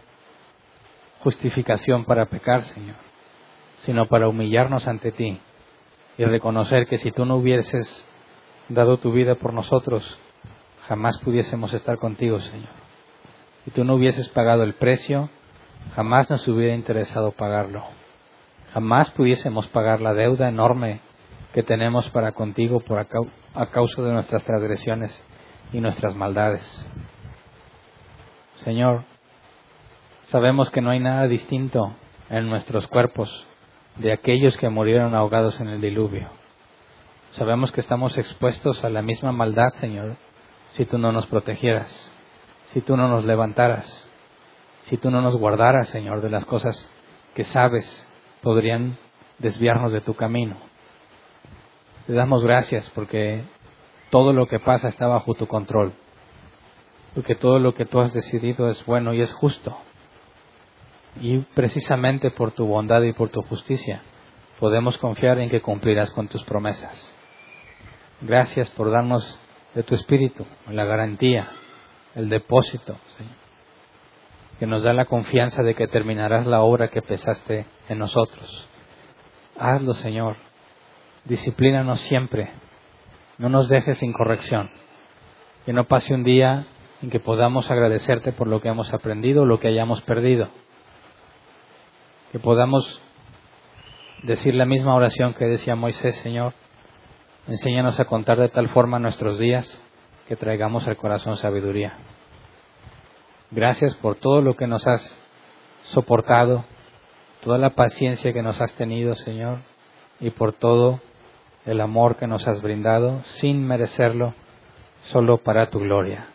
justificación para pecar, Señor, sino para humillarnos ante ti y reconocer que si tú no hubieses dado tu vida por nosotros, jamás pudiésemos estar contigo, Señor y tú no hubieses pagado el precio, jamás nos hubiera interesado pagarlo. Jamás pudiésemos pagar la deuda enorme que tenemos para contigo por a, causa de nuestras transgresiones y nuestras maldades. Señor, sabemos que no hay nada distinto en nuestros cuerpos de aquellos que murieron ahogados en el diluvio. Sabemos que estamos expuestos a la misma maldad, Señor, si tú no nos protegieras si tú no nos levantaras, si tú no nos guardaras, Señor, de las cosas que sabes podrían desviarnos de tu camino. Te damos gracias porque todo lo que pasa está bajo tu control, porque todo lo que tú has decidido es bueno y es justo. Y precisamente por tu bondad y por tu justicia podemos confiar en que cumplirás con tus promesas. Gracias por darnos de tu espíritu, la garantía el depósito, que nos da la confianza de que terminarás la obra que pesaste en nosotros. Hazlo, Señor. Disciplínanos siempre. No nos dejes sin corrección. Que no pase un día en que podamos agradecerte por lo que hemos aprendido o lo que hayamos perdido. Que podamos decir la misma oración que decía Moisés, Señor. Enséñanos a contar de tal forma nuestros días que traigamos al corazón sabiduría. Gracias por todo lo que nos has soportado, toda la paciencia que nos has tenido, Señor, y por todo el amor que nos has brindado sin merecerlo, solo para tu gloria.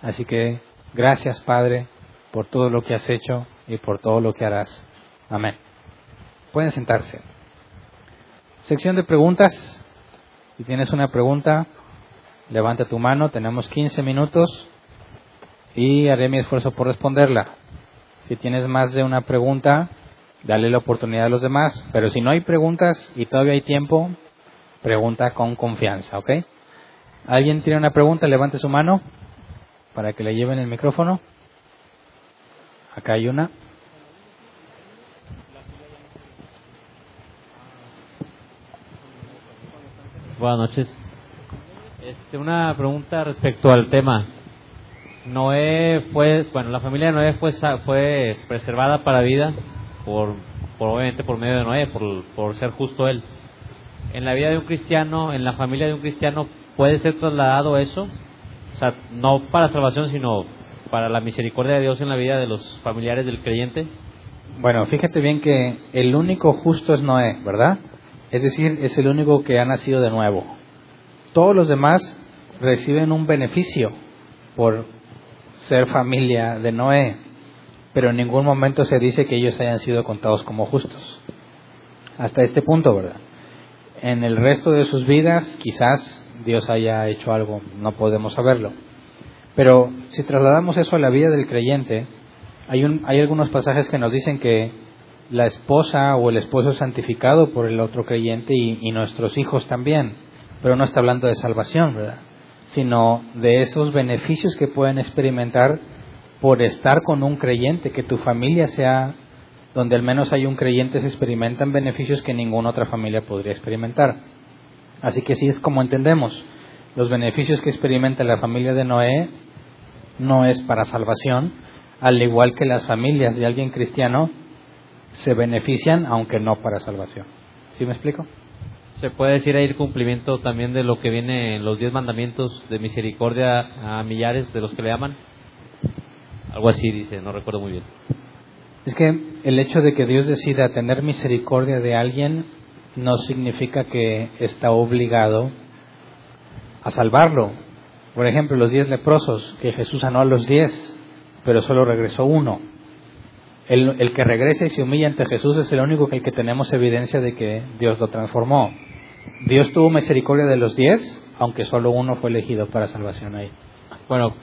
Así que gracias, Padre, por todo lo que has hecho y por todo lo que harás. Amén. Pueden sentarse. Sección de preguntas. Si tienes una pregunta, levanta tu mano, tenemos 15 minutos y haré mi esfuerzo por responderla. Si tienes más de una pregunta, dale la oportunidad a los demás, pero si no hay preguntas y todavía hay tiempo, pregunta con confianza, ¿ok? ¿Alguien tiene una pregunta? Levante su mano para que le lleven el micrófono. Acá hay una. Buenas noches. Este, una pregunta respecto al tema. Noé fue, bueno, la familia de Noé fue, fue preservada para vida por, por obviamente por medio de Noé, por, por ser justo él. En la vida de un cristiano, en la familia de un cristiano, puede ser trasladado eso, o sea, no para salvación, sino para la misericordia de Dios en la vida de los familiares del creyente. Bueno, fíjate bien que el único justo es Noé, ¿verdad? Es decir, es el único que ha nacido de nuevo. Todos los demás reciben un beneficio por ser familia de Noé, pero en ningún momento se dice que ellos hayan sido contados como justos. Hasta este punto, ¿verdad? En el resto de sus vidas quizás Dios haya hecho algo, no podemos saberlo. Pero si trasladamos eso a la vida del creyente, hay, un, hay algunos pasajes que nos dicen que la esposa o el esposo es santificado por el otro creyente y, y nuestros hijos también, pero no está hablando de salvación, ¿verdad? Sino de esos beneficios que pueden experimentar por estar con un creyente, que tu familia sea donde al menos hay un creyente, se experimentan beneficios que ninguna otra familia podría experimentar. Así que sí es como entendemos, los beneficios que experimenta la familia de Noé no es para salvación, al igual que las familias de alguien cristiano se benefician, aunque no para salvación. ¿Sí me explico? Se puede decir ahí el cumplimiento también de lo que viene en los diez mandamientos de misericordia a millares de los que le aman. Algo así dice, no recuerdo muy bien. Es que el hecho de que Dios decida tener misericordia de alguien no significa que está obligado a salvarlo. Por ejemplo, los diez leprosos, que Jesús sanó a los diez, pero solo regresó uno. El, el que regresa y se humilla ante Jesús es el único que, el que tenemos evidencia de que Dios lo transformó. Dios tuvo misericordia de los diez, aunque solo uno fue elegido para salvación ahí. Bueno,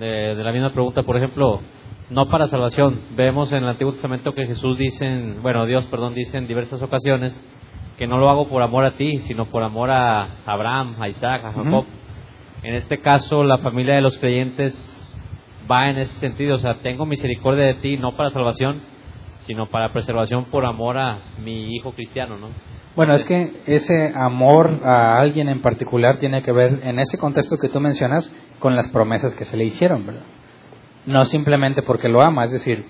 de, de la misma pregunta, por ejemplo, no para salvación. Vemos en el Antiguo Testamento que Jesús dice, en- bueno, Dios, perdón, dice en diversas ocasiones que no lo hago por amor a ti, sino por amor a Abraham, a Isaac, a Jacob. En este caso, la familia de los creyentes va en ese sentido, o sea, tengo misericordia de ti no para salvación, sino para preservación por amor a mi hijo cristiano, ¿no? Bueno, es que ese amor a alguien en particular tiene que ver, en ese contexto que tú mencionas, con las promesas que se le hicieron, ¿verdad? No simplemente porque lo ama, es decir,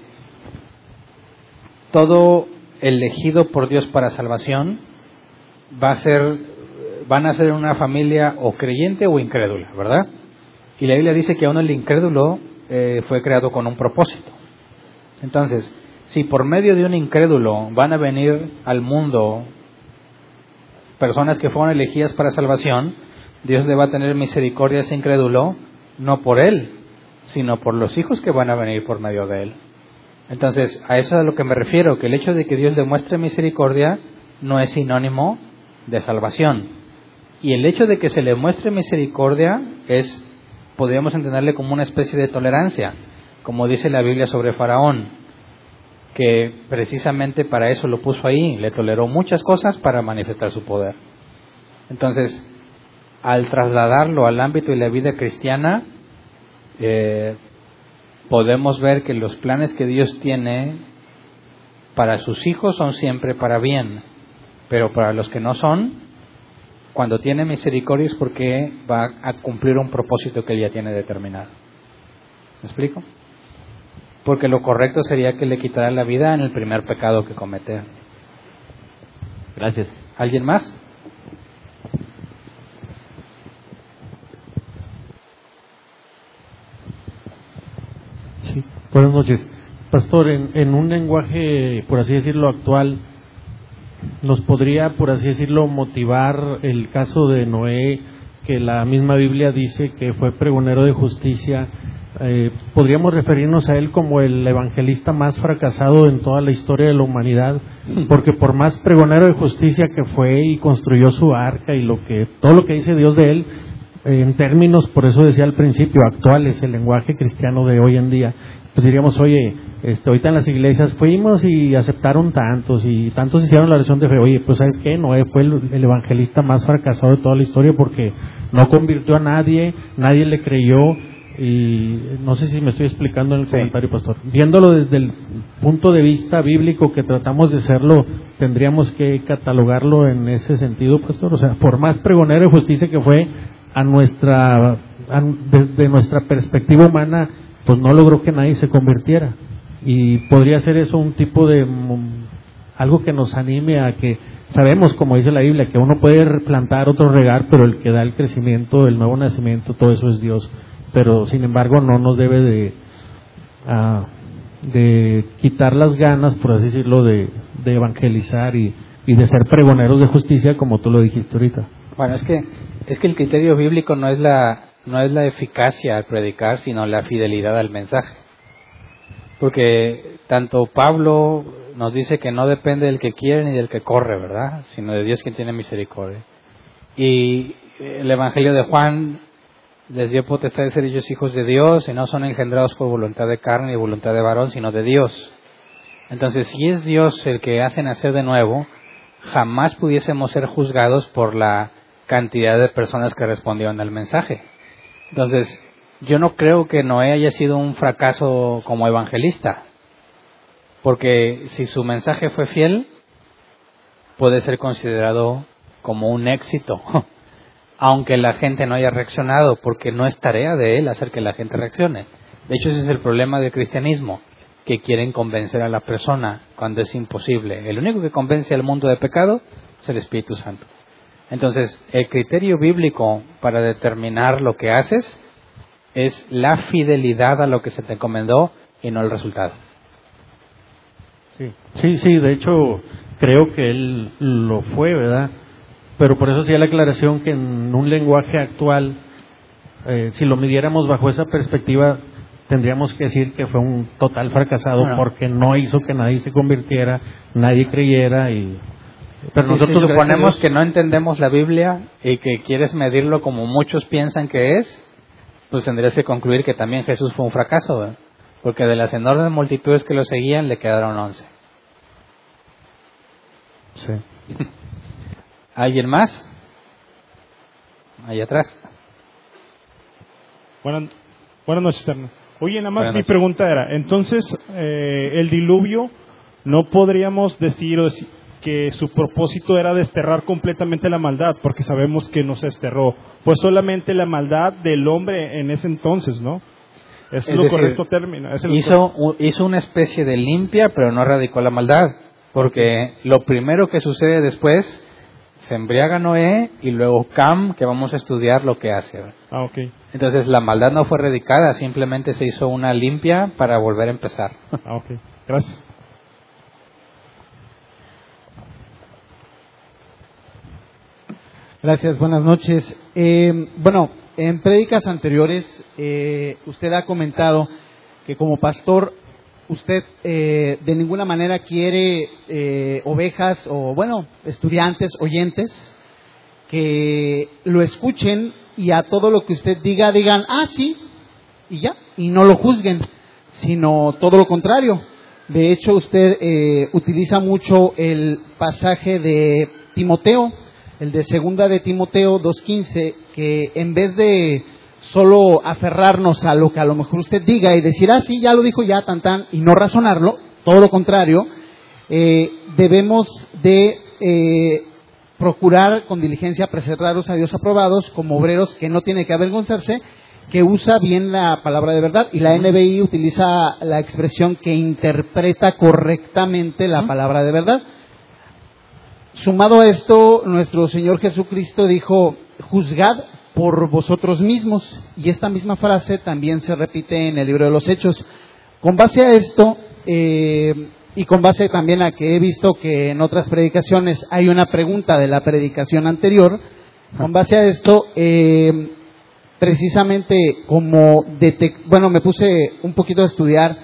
todo elegido por Dios para salvación va a ser, van a ser una familia o creyente o incrédula, ¿verdad? Y la Biblia dice que aún el incrédulo eh, fue creado con un propósito. Entonces, si por medio de un incrédulo van a venir al mundo personas que fueron elegidas para salvación, Dios le va a tener misericordia a ese incrédulo, no por él, sino por los hijos que van a venir por medio de él. Entonces, a eso es a lo que me refiero, que el hecho de que Dios demuestre misericordia no es sinónimo de salvación. Y el hecho de que se le muestre misericordia es, podríamos entenderle como una especie de tolerancia, como dice la Biblia sobre Faraón, que precisamente para eso lo puso ahí, le toleró muchas cosas para manifestar su poder. Entonces, al trasladarlo al ámbito de la vida cristiana, eh, podemos ver que los planes que Dios tiene para sus hijos son siempre para bien, pero para los que no son, cuando tiene misericordia es porque va a cumplir un propósito que Él ya tiene determinado. ¿Me explico? Porque lo correcto sería que le quitara la vida en el primer pecado que comete. Gracias. ¿Alguien más? Sí, buenas noches. Pastor, en, en un lenguaje, por así decirlo, actual, ¿nos podría, por así decirlo, motivar el caso de Noé, que la misma Biblia dice que fue pregonero de justicia? Eh, ¿Podríamos referirnos a él como el evangelista más fracasado en toda la historia de la humanidad? Porque por más pregonero de justicia que fue y construyó su arca y lo que todo lo que dice Dios de él, en términos, por eso decía al principio, actuales, el lenguaje cristiano de hoy en día, pues diríamos, oye, este, ahorita en las iglesias fuimos y aceptaron tantos y tantos hicieron la oración de fe, oye, pues sabes qué, Noé fue el, el evangelista más fracasado de toda la historia porque no convirtió a nadie, nadie le creyó y no sé si me estoy explicando en el Sí. comentario, pastor. Viéndolo desde el punto de vista bíblico que tratamos de hacerlo, tendríamos que catalogarlo en ese sentido, pastor. O sea, por más pregonero de justicia que fue, a nuestra, a- desde nuestra perspectiva humana, pues no logró que nadie se convirtiera. Y podría ser eso un tipo de mm, algo que nos anime a que sabemos, como dice la Biblia, que uno puede plantar, otro regar, pero el que da el crecimiento, el nuevo nacimiento, todo eso es Dios. Pero sin embargo no nos debe de, ah, de quitar las ganas, por así decirlo, de, evangelizar y, y de ser pregoneros de justicia, como tú lo dijiste ahorita. Bueno, es que es que el criterio bíblico no es la no es la eficacia al predicar, sino la fidelidad al mensaje. Porque tanto Pablo nos dice que no depende del que quiere ni del que corre, ¿verdad? Sino de Dios quien tiene misericordia. Y el Evangelio de Juan les dio potestad de ser ellos hijos de Dios y no son engendrados por voluntad de carne ni voluntad de varón, sino de Dios. Entonces, si es Dios el que hace nacer de nuevo, jamás pudiésemos ser juzgados por la cantidad de personas que respondieron al mensaje. Entonces, yo no creo que Noé haya sido un fracaso como evangelista, porque si su mensaje fue fiel, puede ser considerado como un éxito, aunque la gente no haya reaccionado, porque no es tarea de él hacer que la gente reaccione. De hecho, ese es el problema del cristianismo, que quieren convencer a la persona cuando es imposible. El único que convence al mundo de pecado es el Espíritu Santo. Entonces, el criterio bíblico para determinar lo que haces es la fidelidad a lo que se te encomendó y no el resultado. Sí, sí, sí, de hecho creo que él lo fue, ¿verdad? Pero por eso hacía la aclaración que en un lenguaje actual, eh, si lo midiéramos bajo esa perspectiva, tendríamos que decir que fue un total fracasado Bueno. porque no hizo que nadie se convirtiera, nadie creyera y... Pero nosotros suponemos que no entendemos la Biblia y que quieres medirlo como muchos piensan que es, pues tendrías que concluir que también Jesús fue un fracaso, ¿verdad? porque de las enormes multitudes que lo seguían le quedaron once. Sí. ¿Alguien más? Ahí atrás. Buenas, buenas noches, Hernán. Oye, nada más mi pregunta era, entonces, eh, el diluvio, ¿no podríamos decir que su propósito era desterrar completamente la maldad? Porque sabemos que no se desterró. Fue solamente la maldad del hombre en ese entonces, ¿no? Es, Es lo decir, correcto término. es Hizo, hizo una especie de limpia, pero no erradicó la maldad, porque lo primero que sucede después, se embriaga Noé y luego Cam, que vamos a estudiar lo que hace. Ah. Entonces la maldad no fue erradicada, simplemente se hizo una limpia para volver a empezar. Ah, ok. Gracias. Gracias, buenas noches. Eh, bueno, en prédicas anteriores eh, usted ha comentado que como pastor usted eh, de ninguna manera quiere eh, ovejas o, bueno, estudiantes, oyentes, que lo escuchen y a todo lo que usted diga digan, ah, sí, y ya, y no lo juzguen, sino todo lo contrario. De hecho, usted eh, utiliza mucho el pasaje de Timoteo, el de segunda de Timoteo 2.15, que en vez de solo aferrarnos a lo que a lo mejor usted diga y decir, ah, sí, ya lo dijo ya, tan, tan, y no razonarlo, todo lo contrario, eh, debemos de eh, procurar con diligencia preservarlos a Dios aprobados como obreros que no tiene que avergonzarse, que usa bien la palabra de verdad y la NBI utiliza la expresión que interpreta correctamente la palabra de verdad. Sumado a esto, nuestro Señor Jesucristo dijo, juzgad por vosotros mismos. Y esta misma frase también se repite en el libro de los Hechos. Con base a esto, eh, y con base también a que he visto que en otras predicaciones hay una pregunta de la predicación anterior, con base a esto, eh, precisamente como bueno, me puse un poquito a estudiar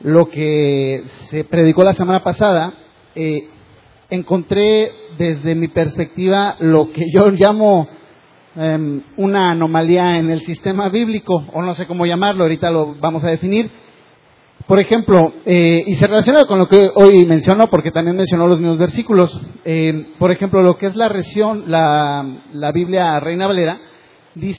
lo que se predicó la semana pasada, eh, encontré desde mi perspectiva lo que yo llamo em, una anomalía en el sistema bíblico, o no sé cómo llamarlo, ahorita lo vamos a definir. Por ejemplo, eh, y se relaciona con lo que hoy mencionó, porque también mencionó los mismos versículos. Eh, por ejemplo, lo que es la región, la, la Biblia Reina Valera, dice